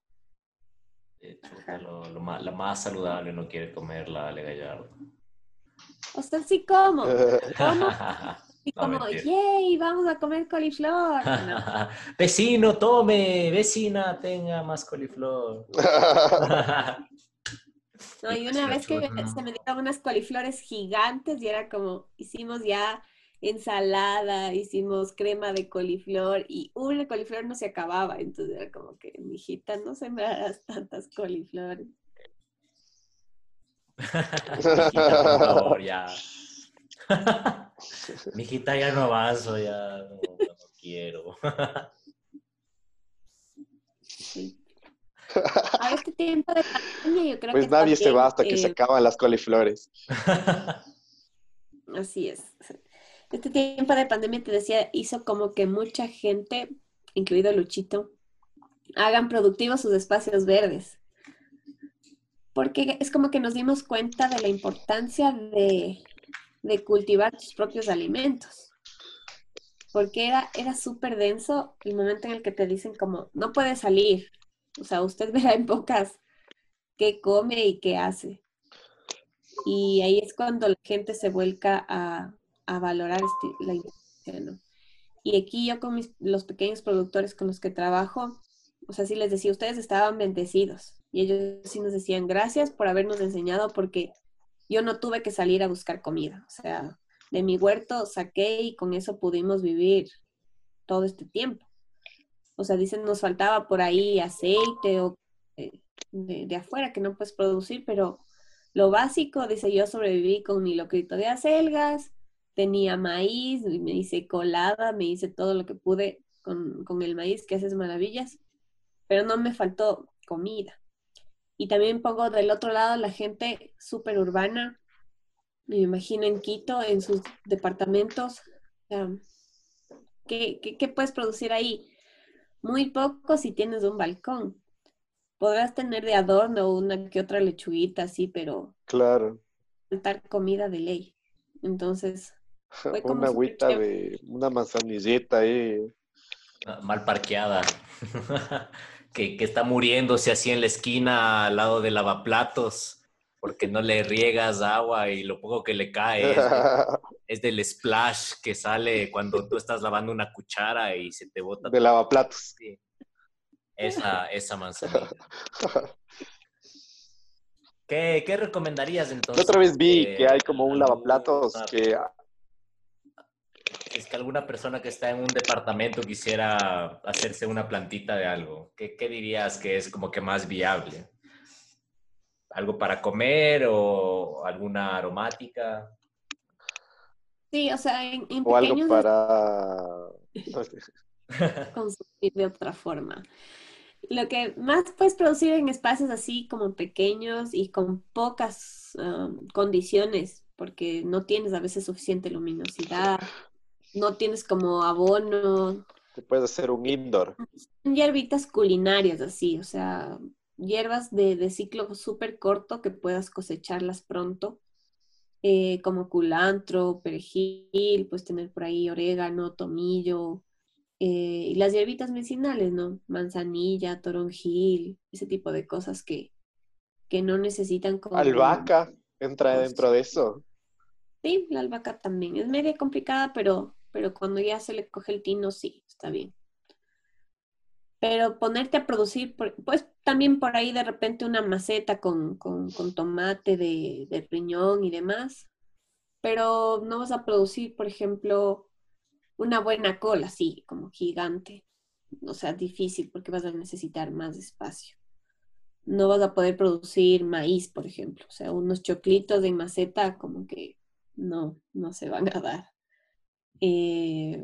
Eh, chuta, lo, lo más, la más saludable no quiere comer la Ale Gallardo. O sea, sí como, (laughs) como, No, como, mentira. yay, vamos a comer (laughs) coliflor. No. Vecino, tome, vecina, tenga más coliflor. No, y Y (laughs) una vez que se me dieron unas coliflores gigantes y era como, hicimos ya ensalada, hicimos crema de coliflor y una coliflor no se acababa, entonces era como que, mijita, no sembrarás (laughs) tantas coliflores. Por favor, ya. (laughs) Mijita, ya no avanzo, ya no, no quiero. Sí. A este tiempo de pandemia yo creo Pues que nadie se va hasta que se eh, acaban las coliflores. (laughs) Así es. Este tiempo de pandemia, te decía, hizo como que mucha gente, incluido Luchito, hagan productivos sus espacios verdes. Porque es como que nos dimos cuenta de la importancia de, de cultivar tus propios alimentos. Porque era, era súper denso el momento en el que te dicen como, no puedes salir. O sea, usted (laughs) verá en pocas qué come y qué hace. Y ahí es cuando la gente se vuelca a, a valorar este- la industria, ¿no? Y aquí yo con los pequeños productores con los que trabajo, o sea, sí les decía, ustedes estaban bendecidos. Y ellos sí nos decían, gracias por habernos enseñado porque yo no tuve que salir a buscar comida. O sea, de mi huerto saqué y con eso pudimos vivir todo este tiempo. O sea, dicen, nos faltaba por ahí aceite o eh, de, afuera que no puedes producir, pero lo básico, dice, yo sobreviví con mi locrito de acelgas, tenía maíz, me hice colada, me hice todo lo que pude con, con el maíz, que haces maravillas, pero no me faltó comida. Y también pongo del otro lado la gente súper urbana, me imagino en Quito, en sus departamentos. ¿qué, qué, qué puedes producir ahí? Muy poco si tienes un balcón. Podrás tener de adorno una que otra lechuguita así, pero Claro. faltar comida de ley. Entonces, Fue (laughs) como Una agüita de una manzanilleta ahí. Mal parqueada. (laughs) que, que está muriéndose así en la esquina al lado del lavaplatos porque no le riegas agua y lo poco que le cae es, de- (laughs) es del splash que sale cuando tú estás lavando una cuchara y se te bota. de lavaplatos. Sí. Esa, esa manzanilla. (laughs) ¿Qué, qué recomendarías entonces? otra vez vi Eh, que hay como un lavaplatos que es que alguna persona que está en un departamento quisiera hacerse una plantita de algo, ¿qué, qué dirías que es como que más viable? ¿Algo para comer o alguna aromática? sí, o sea, en, en o algo para (laughs) consumir de otra forma. Lo que más puedes producir en espacios así como pequeños y con pocas um, condiciones, porque no tienes a veces suficiente luminosidad, no tienes como abono, te puedes hacer un indoor. son hierbitas culinarias así, o sea, hierbas de, de ciclo súper corto que puedas cosecharlas pronto, eh, como culantro, perejil, puedes tener por ahí orégano, tomillo, eh, y las hierbitas medicinales, ¿no? Manzanilla, toronjil, ese tipo de cosas que, que no necesitan como... Albahaca entra Pues- dentro de eso. Sí, la albahaca también. Es media complicada, pero, pero cuando ya se le coge el tino, sí, está bien. Pero ponerte a producir, pues también por ahí de repente una maceta con, con, tomate de, de riñón y demás, pero no vas a producir, por ejemplo, una buena cola, así, como gigante. O sea, difícil porque vas a necesitar más espacio. No vas a poder producir maíz, por ejemplo. O sea, unos choclitos en maceta como que no, no se van a dar. Eh,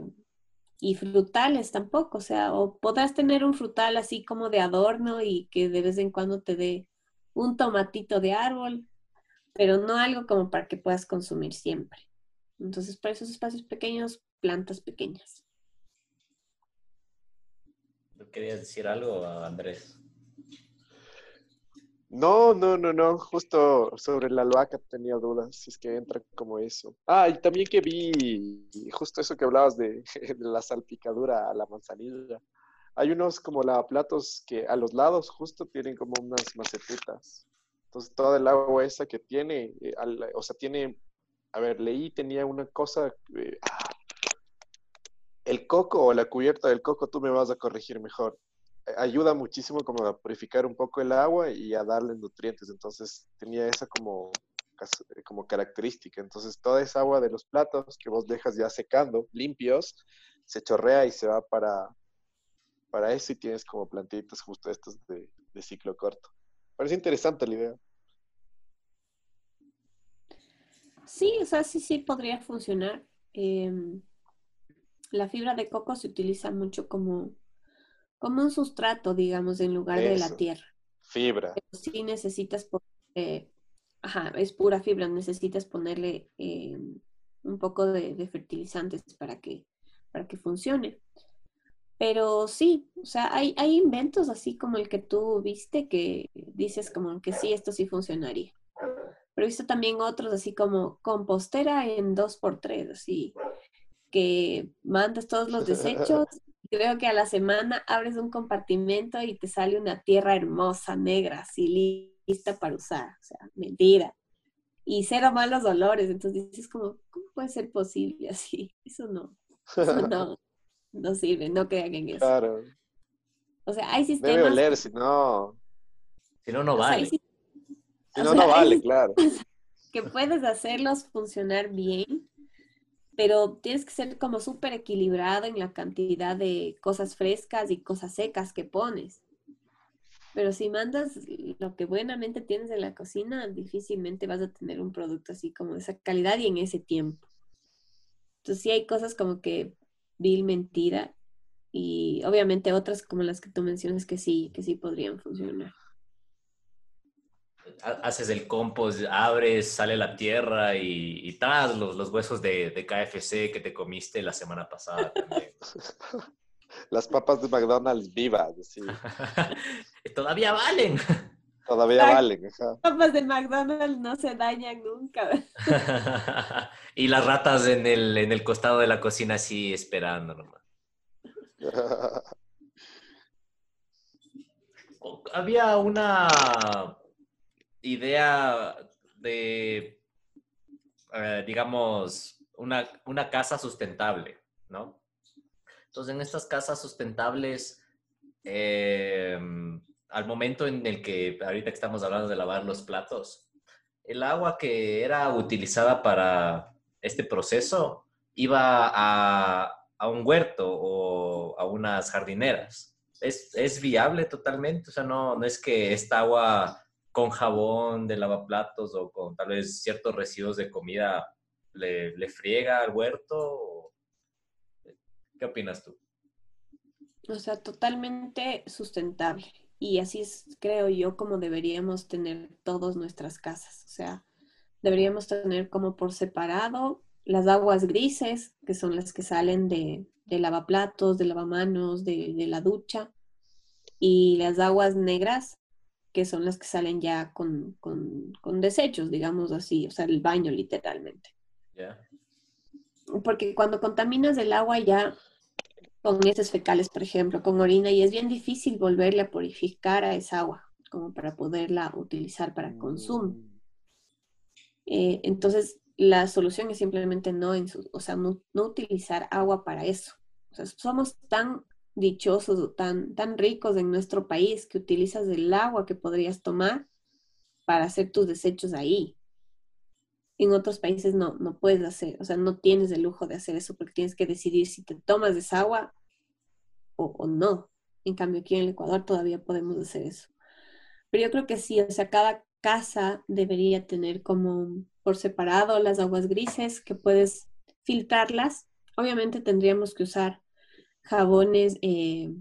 y frutales tampoco, o sea, o podrás tener un frutal así como de adorno y que de vez en cuando te dé un tomatito de árbol, pero no algo como para que puedas consumir siempre. Entonces, para esos espacios pequeños, plantas pequeñas. ¿Tú querías decir algo, Andrés? No, no, no, no. Justo sobre la albahaca tenía dudas, si es que entra como eso. Ah, y también que vi justo eso que hablabas (laughs) de, la salpicadura a la manzanilla. Hay unos como lavaplatos que a los lados justo tienen como unas macetitas. Entonces, toda el agua esa que tiene, eh, o sea, tiene, a ver, leí, tenía una cosa, eh, ah, el coco o la cubierta del coco, tú me vas a corregir mejor ayuda muchísimo como a purificar un poco el agua y a darle nutrientes. Entonces tenía esa como, cas- como característica. Entonces toda esa agua de los platos que vos dejas ya secando, limpios, se chorrea y se va para, para eso y tienes como plantitas justo estas de, de ciclo corto. Parece interesante la idea. Sí, o sea, sí, sí podría funcionar. Em, la fibra de coco se utiliza mucho como, como un sustrato, digamos, en lugar de la tierra. Fibra. Pero sí necesitas, po- eh, ajá, es pura fibra, necesitas ponerle em, un poco de, de fertilizantes para que, para que funcione. Pero sí, o sea, hay, hay inventos así como el que tú viste que dices como que sí, esto sí funcionaría. Pero he visto también otros así como compostera en dos por tres, así que mandas todos los desechos. Creo que a la semana abres un compartimento y te sale una tierra hermosa, negra, así li- lista para usar. O sea, mentira. Y cero malos olores. Entonces dices como, ¿cómo puede ser posible así? (laughs) Eso no, eso no, (laughs) no sirve, no crean en eso. Claro. O sea, hay Debe sistemas. oler, si no. Si no, no o sea, hay vale. Si o no, sea, no vale, claro. (laughs) que puedes hacerlos funcionar bien, pero tienes que ser como súper equilibrado en la cantidad de cosas frescas y cosas secas que pones. Pero si mandas lo que buenamente tienes en la cocina, difícilmente vas a tener un producto así como de esa calidad y en ese tiempo. Entonces sí hay cosas como que vil mentira y obviamente otras como las que tú mencionas que sí, que sí podrían funcionar. Ha- Haces el compost, abres, sale la tierra y, y tras los, los huesos de, de KFC que te comiste la semana pasada también. (laughs) Las papas de McDonald's vivas, así. (laughs) Todavía valen. Todavía valen. ajá. Papas de McDonald's no se dañan nunca. (laughs) y las ratas en el, en el costado de la cocina así esperando nomás. O- Había una idea de, eh, digamos, una, una casa sustentable, ¿no? Entonces, en estas casas sustentables, eh, al momento en el que ahorita que estamos hablando de lavar los platos, el agua que era utilizada para este proceso iba a, a un huerto o a unas jardineras. Es, es viable totalmente, o sea, no, no es que esta agua con jabón de lavaplatos o con tal vez ciertos residuos de comida le, le friega al huerto. ¿Qué opinas tú? O sea, totalmente sustentable. Y así es, creo yo, como deberíamos tener todas nuestras casas. O sea, deberíamos tener como por separado las aguas grises, que son las que salen de, lavaplatos, de lavamanos, de la ducha, y las aguas negras, que son las que salen ya con, con, con desechos, digamos así, o sea, el baño literalmente porque cuando contaminas el agua ya con heces fecales, por ejemplo, con orina, y es bien difícil volverle a purificar a esa agua, como para poderla utilizar para consumo. Eh, entonces, la solución es simplemente no, en su- o sea, no, no utilizar agua para eso. O sea, somos tan dichosos o tan, tan ricos en nuestro país que utilizas el agua que podrías tomar para hacer tus desechos ahí. En otros países no, no puedes hacer, o sea, no tienes el lujo de hacer eso porque tienes que decidir si te tomas esa agua o, o no. En cambio, aquí en el Ecuador todavía podemos hacer eso. Pero yo creo que sí, o sea, cada casa debería tener como por separado las aguas grises que puedes filtrarlas. Obviamente tendríamos que usar jabones eh,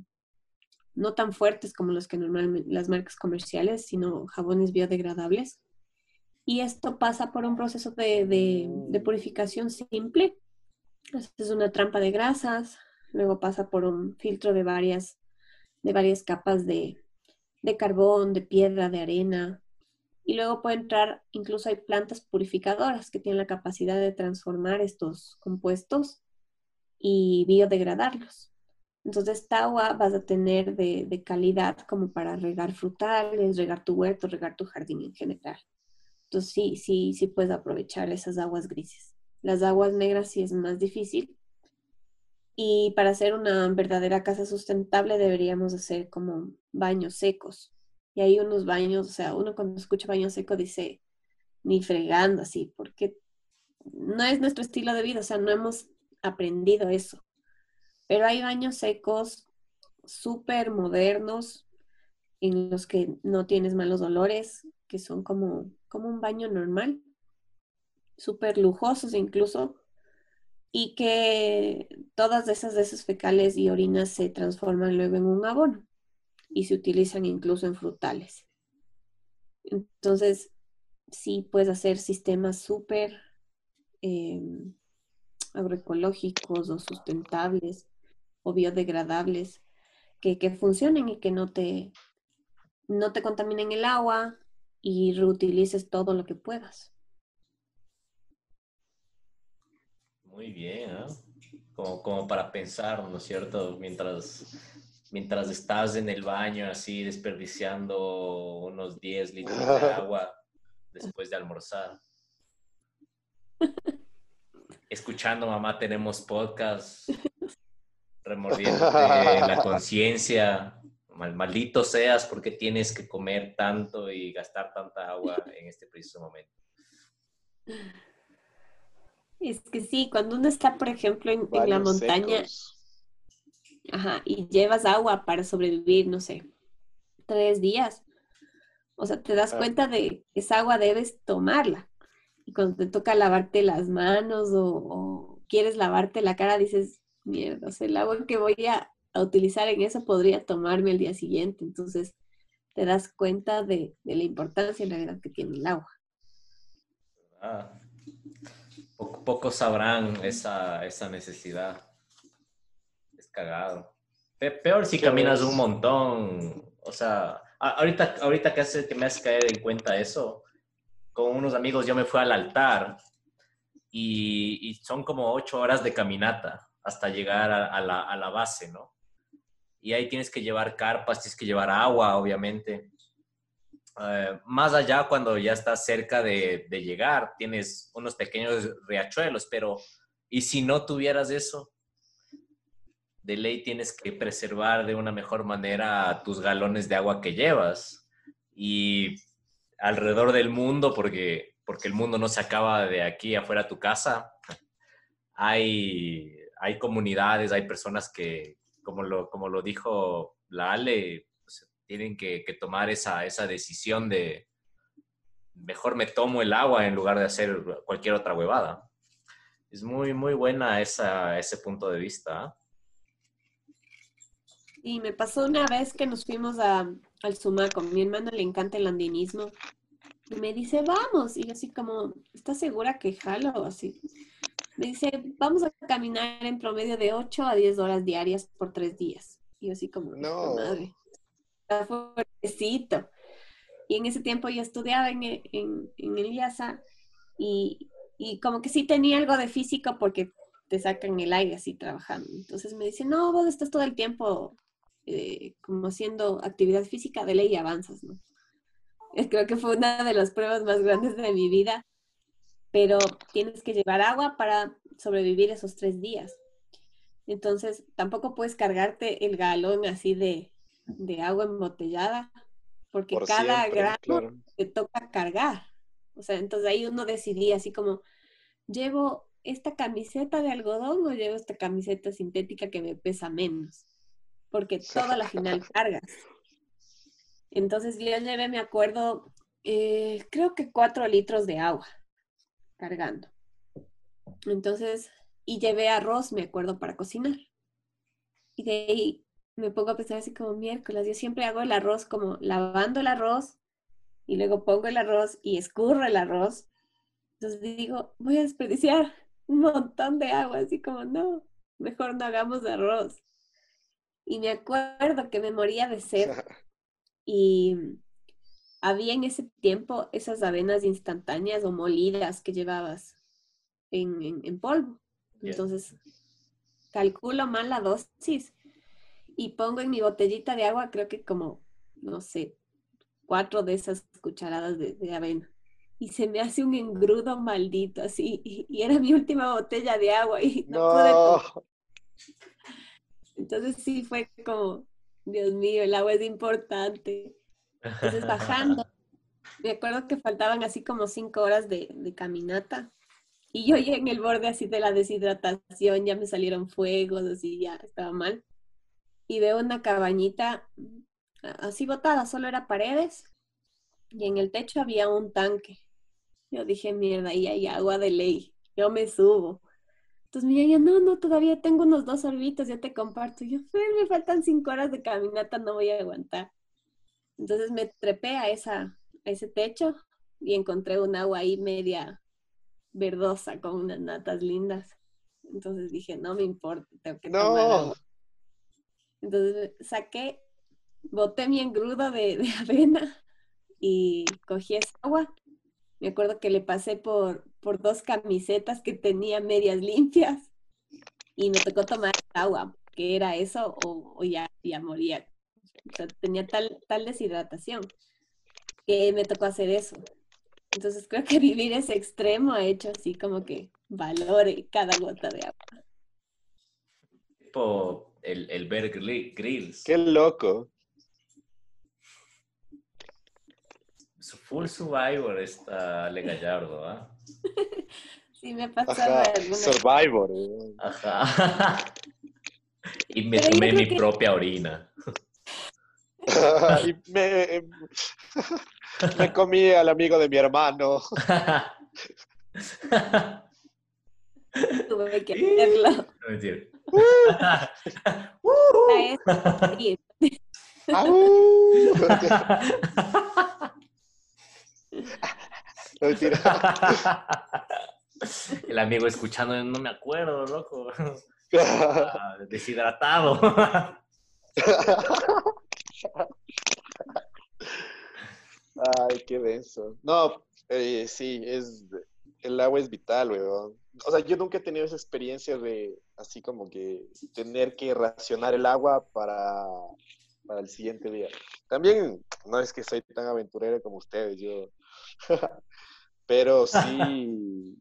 no tan fuertes como los que normalmente las marcas comerciales, sino jabones biodegradables. Y esto pasa por un proceso de, de, de purificación simple. Es una trampa de grasas, luego pasa por un filtro de varias, de varias capas de, de carbón, de piedra, de arena. Y luego puede entrar, incluso hay plantas purificadoras que tienen la capacidad de transformar estos compuestos y biodegradarlos. Entonces, agua vas a tener de, de calidad como para regar frutales, regar tu huerto, regar tu jardín en general. Entonces, sí, sí, sí puedes aprovechar esas aguas grises. Las aguas negras sí es más difícil. Y para hacer una verdadera casa sustentable deberíamos hacer como baños secos. Y hay unos baños, o sea, uno cuando escucha baño seco dice, ni fregando así, porque no es nuestro estilo de vida, o sea, no hemos aprendido eso. Pero hay baños secos súper modernos en los que no tienes malos olores, que son como, como un baño normal. súper lujosos incluso, y que todas esas esas fecales y orinas se transforman luego en un abono y se utilizan incluso en frutales. Entonces, sí puedes hacer sistemas súper em, agroecológicos o sustentables o biodegradables que, que funcionen y que no te, no te contaminen el agua y reutilices todo lo que puedas. Muy bien, ¿eh? como, como para pensar, ¿no es cierto? Mientras, mientras estás en el baño así desperdiciando unos 10 litros de (laughs) agua después de almorzar. (laughs) Escuchando, mamá, tenemos podcast, (laughs) remordiendo la conciencia. maldito seas porque tienes que comer tanto y gastar tanta agua en este preciso momento. Es que sí, cuando uno está, por ejemplo, en, la montaña ajá, y llevas agua para sobrevivir, no sé, tres días, o sea, te das ah. cuenta de que esa agua debes tomarla. Y cuando te toca lavarte las manos o, quieres lavarte la cara, dices, mierda, o sea, el agua que voy a, utilizar en eso podría tomarme el día siguiente. Entonces, te das cuenta de, la importancia en realidad que tiene el agua. Ah, pocos sabrán esa, esa necesidad. Es cagado. Peor si caminas un montón. O sea, ahorita, ahorita que, hace, que me hace caer en cuenta eso, con unos amigos yo me fui al altar y, son como ocho horas de caminata hasta llegar a, la, base, ¿no? Y ahí tienes que llevar carpas, tienes que llevar agua, obviamente. Eh, más allá, cuando ya estás cerca de, llegar, tienes unos pequeños riachuelos, pero ¿y si no tuvieras eso? De ley tienes que preservar de una mejor manera tus galones de agua que llevas. Y alrededor del mundo, porque, porque el mundo no se acaba de aquí afuera de tu casa, hay, hay comunidades, hay personas que, como lo, como lo dijo la Ale, tienen que, tomar esa, esa decisión de mejor me tomo el agua en lugar de hacer cualquier otra huevada. Es muy, muy buena esa, ese punto de vista. Y me pasó una vez que nos fuimos a, al Sumaco. Mi hermano le encanta el andinismo. Y me dice, vamos. Y yo así como, ¿estás segura que jalo? Así. Me dice, vamos a caminar en promedio de 8 a 10 horas diarias por tres días. Y yo así como, no. madre fuertecito. Y en ese tiempo yo estudiaba en, en, en el IASA y, y, como que sí tenía algo de físico porque te sacan el aire así trabajando. Entonces me dice, no, vos estás todo el tiempo eh, como haciendo actividad física de ley avanzas, ¿no? Creo que fue una de las pruebas más grandes de mi vida, pero tienes que llevar agua para sobrevivir esos tres días. Entonces, tampoco puedes cargarte el galón así de, de agua embotellada, porque cada grano te toca cargar. O sea, entonces ahí uno decidía así como, ¿llevo esta camiseta de algodón o llevo esta camiseta sintética que me pesa menos? Porque toda la final cargas. Entonces yo llevé, me acuerdo, eh, creo que cuatro litros de agua cargando. Entonces, y llevé arroz, me acuerdo, para cocinar. Y de ahí me pongo a pensar así como miércoles. Yo siempre hago el arroz como lavando el arroz y luego pongo el arroz y escurro el arroz. Entonces digo, voy a desperdiciar un montón de agua, así como no, mejor no hagamos arroz. Y me acuerdo que me moría de sed (laughs) y había en ese tiempo esas avenas instantáneas o molidas que llevabas en, en, polvo. Entonces, calculo mal la dosis y pongo en mi botellita de agua, creo que como, no sé, cuatro de esas cucharadas de, avena. Y se me hace un engrudo maldito así. Y, era mi última botella de agua y no, pude Entonces sí fue como, Dios mío, el agua es importante. Entonces bajando, (laughs) me acuerdo que faltaban así como cinco horas de, de caminata. Y yo ya en el borde así de la deshidratación, ya me salieron fuegos, así ya estaba mal y veo una cabañita así botada, solo era paredes y en el techo había un tanque. Yo dije, mierda, ahí hay agua de ley. Yo me subo. Entonces mi ella, no, no, todavía tengo unos dos orbitos, ya te comparto. Yo, me faltan cinco horas de caminata, no voy a aguantar. Entonces me trepé a, esa, a ese techo y encontré un agua ahí media verdosa con unas natas lindas. Entonces dije, no me importa, tengo que tomar agua. Entonces saqué, boté mi engrudo de, de (laughs) avena y cogí esa agua. Me acuerdo que le pasé por, por dos camisetas que tenía medias limpias y me tocó tomar agua, que era eso o, o ya, ya moría. O sea, tenía tal, tal deshidratación que me tocó hacer eso. Entonces creo que (laughs) vivir ese extremo ha hecho así como que valore cada gota de agua. Tipo el, el Bear Grylls. Qué loco. Full Survivor está Ale Gallardo, ¿ah? (laughs) Sí, me ha pasado Ajá. alguna Survivor. eh. Ajá. (laughs) Y me Pero tomé mi que- propia orina. (laughs) y me, me comí al amigo de mi hermano. tuve que hacerlo. No, mentira. A eso, sí. El amigo escuchando, no me acuerdo, loco. Ah, (laughs) Deshidratado. Ay, qué denso. No, eh, sí, es el agua es vital, weón. O sea, yo nunca he tenido esa experiencia de así como que tener que racionar el agua para, para el siguiente día. También no es que soy tan aventurero como ustedes, yo. (laughs) Pero sí,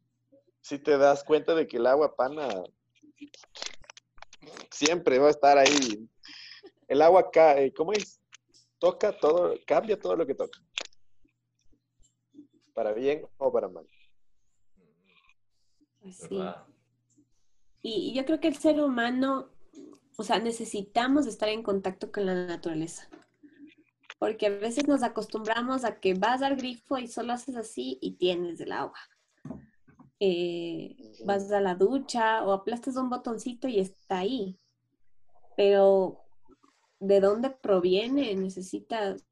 sí te das cuenta de que el agua pana siempre va a estar ahí. El agua cae, ¿cómo es? Toca todo, cambia todo lo que toca. Para bien o para mal. Pues sí. ¿Verdad? Y, y yo creo que el ser humano, o sea, necesitamos estar en contacto con la naturaleza. Porque a veces nos acostumbramos a que vas al grifo y solo haces así y tienes el agua. Eh, vas a la ducha o aplastas un botoncito y está ahí. Pero ¿de dónde proviene? Necesitas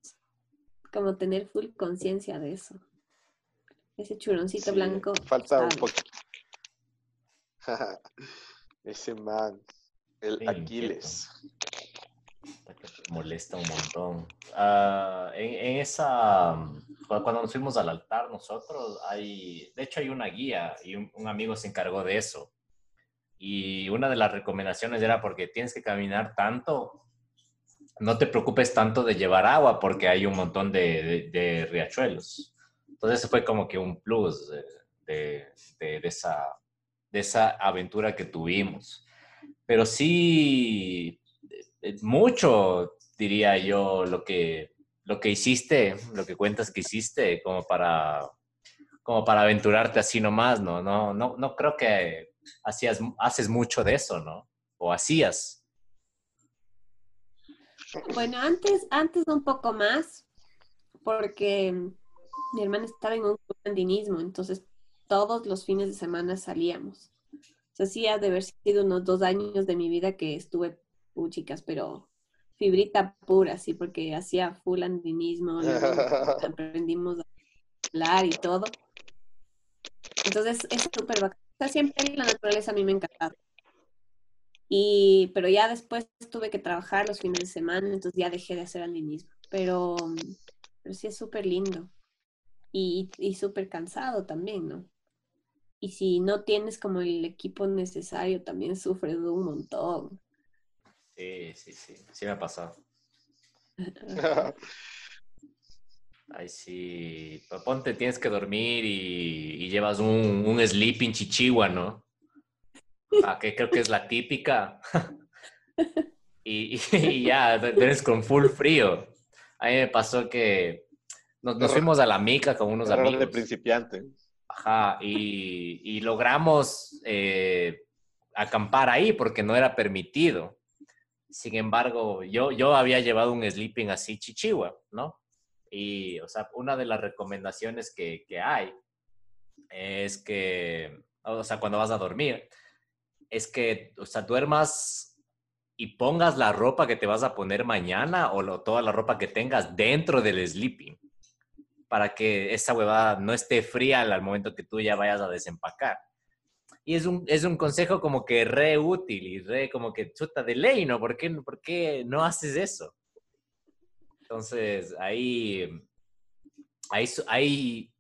como tener full conciencia de eso. Ese churoncito Sí, blanco. Falta un poquito. (laughs) Ese man, el Sí, Aquiles. Molesta un montón. Ah, en, en esa, cu- cuando nos fuimos al altar nosotros, hay, de hecho hay una guía y un, un amigo se encargó de eso. Y una de las recomendaciones era porque tienes que caminar tanto, no te preocupes tanto de llevar agua porque hay un montón de, de- de riachuelos. Entonces fue como que un plus de- de esa, de esa aventura que tuvimos. Pero sí, mucho, diría yo, lo que, lo que hiciste, lo que cuentas que hiciste, como para, como para aventurarte así nomás, ¿no? No, no, no creo que hacías, haces mucho de eso, ¿no? O hacías. Bueno, antes, antes un poco más, porque mi hermana estaba en un club andinismo, entonces todos los fines de semana salíamos. O sea, sí ha de haber sido unos dos años de mi vida que estuve, uh, chicas, pero fibrita pura, sí, porque hacía full andinismo, (laughs) aprendimos a hablar y todo. Entonces, es súper bacán. O sea, siempre la naturaleza a mí me ha encantado. Y, pero ya después tuve que trabajar los fines de semana, entonces ya dejé de hacer andinismo. Pero, pero sí es súper lindo. Y, y súper cansado también, ¿no? Y si no tienes como el equipo necesario, también sufres un montón. Sí, sí, sí, sí me ha pasado. Ay, sí. Ponte, tienes que dormir y, y llevas un, un sleeping chichigua, ¿no? Ah, que creo que es la típica. (laughs) y, y- y ya, eres con full frío. A mí me pasó que nos, nos fuimos a la mica con unos Error de amigos. principiante. Ajá, y, y logramos eh, acampar ahí porque no era permitido. Sin embargo, yo, yo había llevado un sleeping así chichigua, ¿no? Y, o sea, una de las recomendaciones que, que hay es que, o sea, cuando vas a dormir, es que, o sea, duermas y pongas la ropa que te vas a poner mañana o lo- toda la ropa que tengas dentro del sleeping para que esa huevada no esté fría al al momento que tú ya vayas a desempacar. Y es un, es un consejo como que re útil y re como que chuta de ley, ¿no? ¿Por qué, por qué no haces eso? Entonces, ahí, ahí, ahí,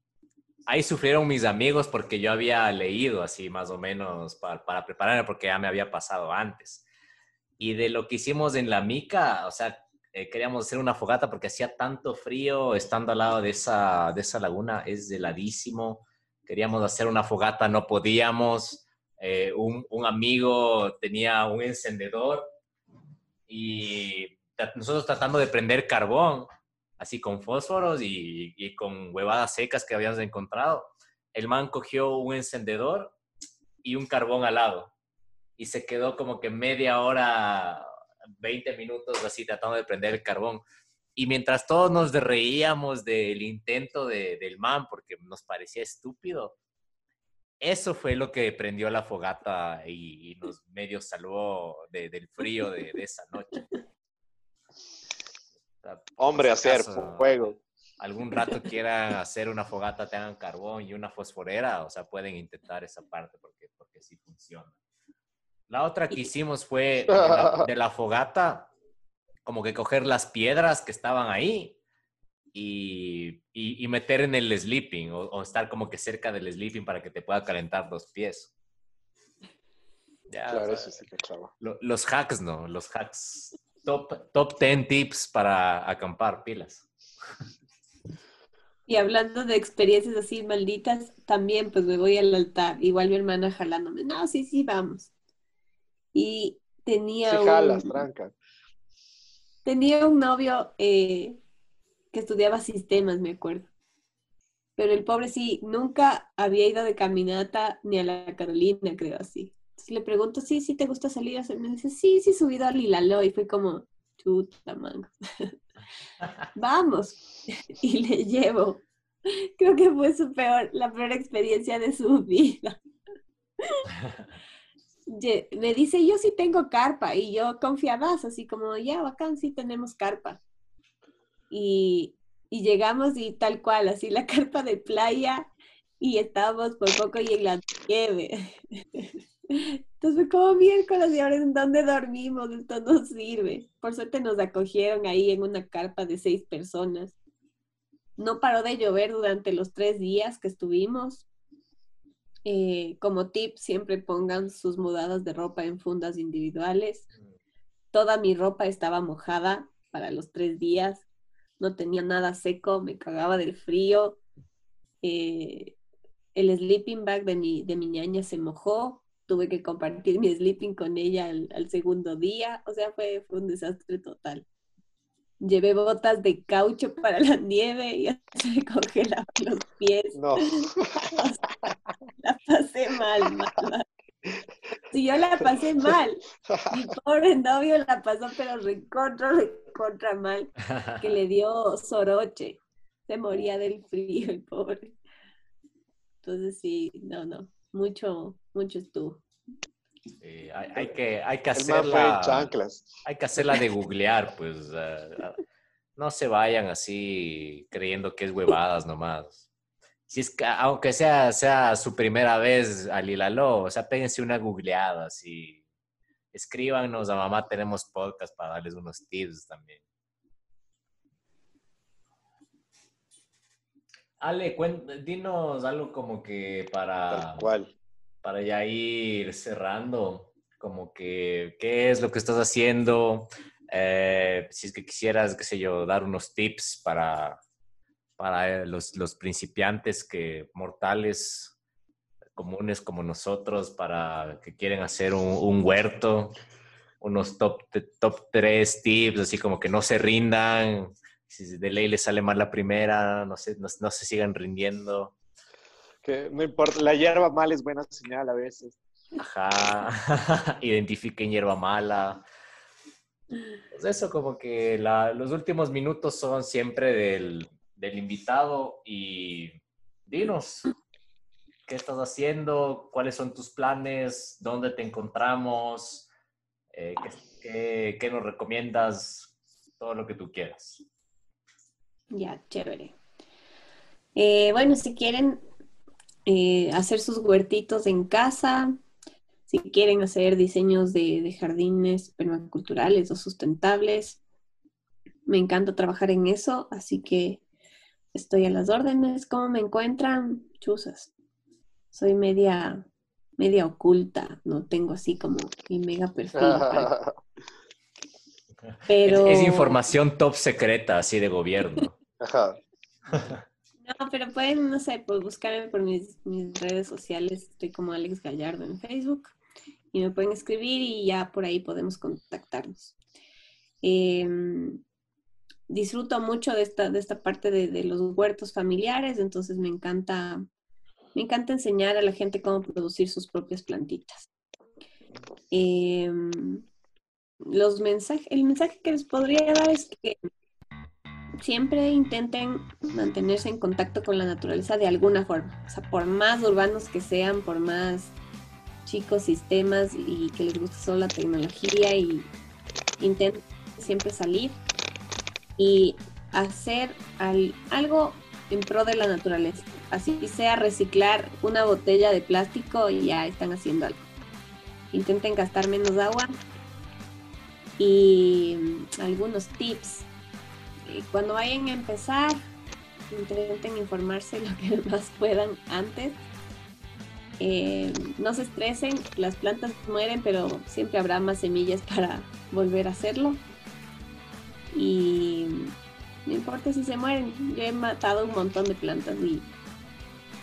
ahí sufrieron mis amigos porque yo había leído así más o menos para, para prepararme porque ya me había pasado antes. Y de lo que hicimos en la mica, o sea, eh, queríamos hacer una fogata porque hacía tanto frío estando al lado de esa, de esa laguna, es heladísimo. Queríamos hacer una fogata, no podíamos. Eh, un, amigo tenía un encendedor y nosotros tratando de prender carbón, así con fósforos y, y con huevadas secas que habíamos encontrado. El man cogió un encendedor y un carbón al lado y se quedó como que media hora, 20 minutos así tratando de prender el carbón. Y mientras todos nos reíamos del intento de- del man porque nos parecía estúpido, eso fue lo que prendió la fogata y, y nos medio salvó de- del frío de, de esa noche. Hombre, hacer fuego. Algún rato quieran hacer una fogata, tengan carbón y una fosforera, o sea, pueden intentar esa parte porque, porque sí funciona. La otra que hicimos fue de la, de la fogata, como que coger las piedras que estaban ahí y, y- y meter en el sleeping o, o estar como que cerca del sleeping para que te pueda calentar los pies. Ya, Claro, o sea, eso sí que chavo. lo- los hacks, ¿no? Los hacks. Top, top 10 tips para acampar pilas. Y hablando de experiencias así malditas, también pues me voy al altar. Igual mi hermana jalándome. No, sí, sí, vamos. Y tenía Sí, un, jalas, tranca. Tenía un novio eh, que estudiaba sistemas, me acuerdo. Pero el pobre sí, nunca había ido de caminata ni a la Carolina, creo así. Le pregunto, sí, sí, ¿te gusta salir? Me dice, sí, sí, subido a Lilalo. Y fue como, chuta, mango. (laughs) Vamos. (laughs) Y le llevo. Creo que fue su peor, la peor experiencia de su (laughs) vida. Me dice, yo sí tengo carpa. Y yo confiadas, así como, ya, bacán, sí tenemos carpa. Y, y llegamos y tal cual, así la (laughs) carpa de playa. Y estábamos por poco y en la nieve. (laughs) Entonces como miércoles y ahora en dónde dormimos, esto no sirve. Por suerte nos acogieron ahí en una carpa de seis personas. No paró de llover durante los tres días que estuvimos. Eh, como tip, siempre pongan sus mudadas de ropa en fundas individuales. Toda mi ropa estaba mojada para los tres días. No tenía nada seco, me cagaba del frío. Eh, el sleeping bag de mi, de mi ñaña se mojó. Tuve que compartir mi sleeping con ella al, al segundo día. O sea, fue, fue un desastre total. Llevé botas de caucho para la nieve y se me congelaban los pies. No. (laughs) La pasé mal, mal, mal. Si yo la pasé mal, mi pobre novio la pasó, pero recontra, recontra mal, que le dio soroche. Se moría del frío el pobre. Entonces sí, no, no, mucho, mucho estuvo. Sí, hay, hay que, hay que hacerla. Hay que hacerla de googlear, pues. no se vayan así creyendo que es huevadas nomás. Si es que, aunque sea, sea su primera vez al Hilalo, o sea, péguense una googleada, así. Escríbanos a mamá, tenemos podcast para darles unos tips también. Ale, dinos algo como que para Tal cual. Para ya ir cerrando, como que, ¿qué es lo que estás haciendo? Eh, si es que quisieras, qué sé yo, dar unos tips para, para eh, los, los principiantes que mortales comunes como nosotros, para que quieren hacer un, un huerto, unos top, top tres tips, así como que no se rindan, si de ley les sale mal la primera, no se, no, no se sigan rindiendo. Que no importa, la hierba mal es buena señal a veces. Ajá, (laughs) identifiquen hierba mala. Pues eso, como que la- los últimos minutos son siempre del, del invitado y dinos, qué estás haciendo, cuáles son tus planes, dónde te encontramos, eh, qué, qué nos recomiendas, todo lo que tú quieras. Ya, chévere. Eh, bueno, si quieren eh, hacer sus huertitos en casa, si quieren hacer diseños de, jardines permaculturales o sustentables, me encanta trabajar en eso, así que estoy a las órdenes. ¿Cómo me encuentran? Chuzas. Soy media, media oculta, no tengo así como mi mega perfil. Pero... (laughs) Es, información top secreta, así de gobierno. (laughs) No, pero pueden, no sé, pues buscarme por mis, redes sociales. Estoy como Alex Gallardo en Facebook y me pueden escribir y ya por ahí podemos contactarnos. Em, disfruto mucho de esta, de esta parte de, los huertos familiares, entonces me encanta, me encanta enseñar a la gente cómo producir sus propias plantitas. Em, los mensajes, el mensaje que les podría dar es que siempre intenten mantenerse en contacto con la naturaleza de alguna forma. O sea, por más urbanos que sean, por más chicos sistemas y que les guste solo la tecnología y intenten siempre salir y hacer algo en pro de la naturaleza. Así sea reciclar una botella de plástico y ya están haciendo algo. Intenten gastar menos agua y algunos tips cuando vayan a empezar, intenten informarse lo que (laughs) más puedan antes. Eh, no se estresen, las plantas mueren, pero siempre habrá más semillas (laughs) para volver a hacerlo. Y no importa si se mueren, yo he matado un montón de plantas y,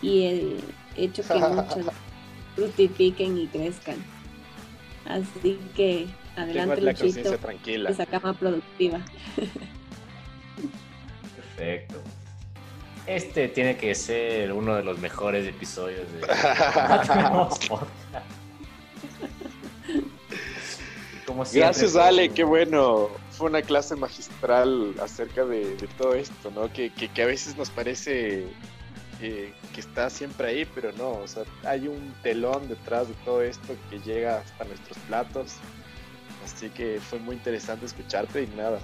he hecho que (laughs) muchas fructifiquen y crezcan. Así que adelante, Luchito, esa cama productiva. Perfecto. Este tiene que ser uno de los mejores episodios de (laughs) Gracias, Ale, qué bueno. Fue una clase magistral acerca de, todo esto, ¿no? Que, a veces nos parece que, está siempre ahí, pero no, o sea, hay un telón detrás de todo esto que llega hasta nuestros platos. Así que fue muy interesante escucharte y nada.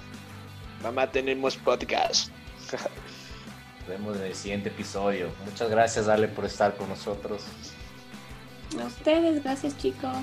Mamá, tenemos podcast. Nos vemos en el siguiente episodio. Muchas gracias, Ale, por estar con nosotros. A ustedes, gracias, chicos.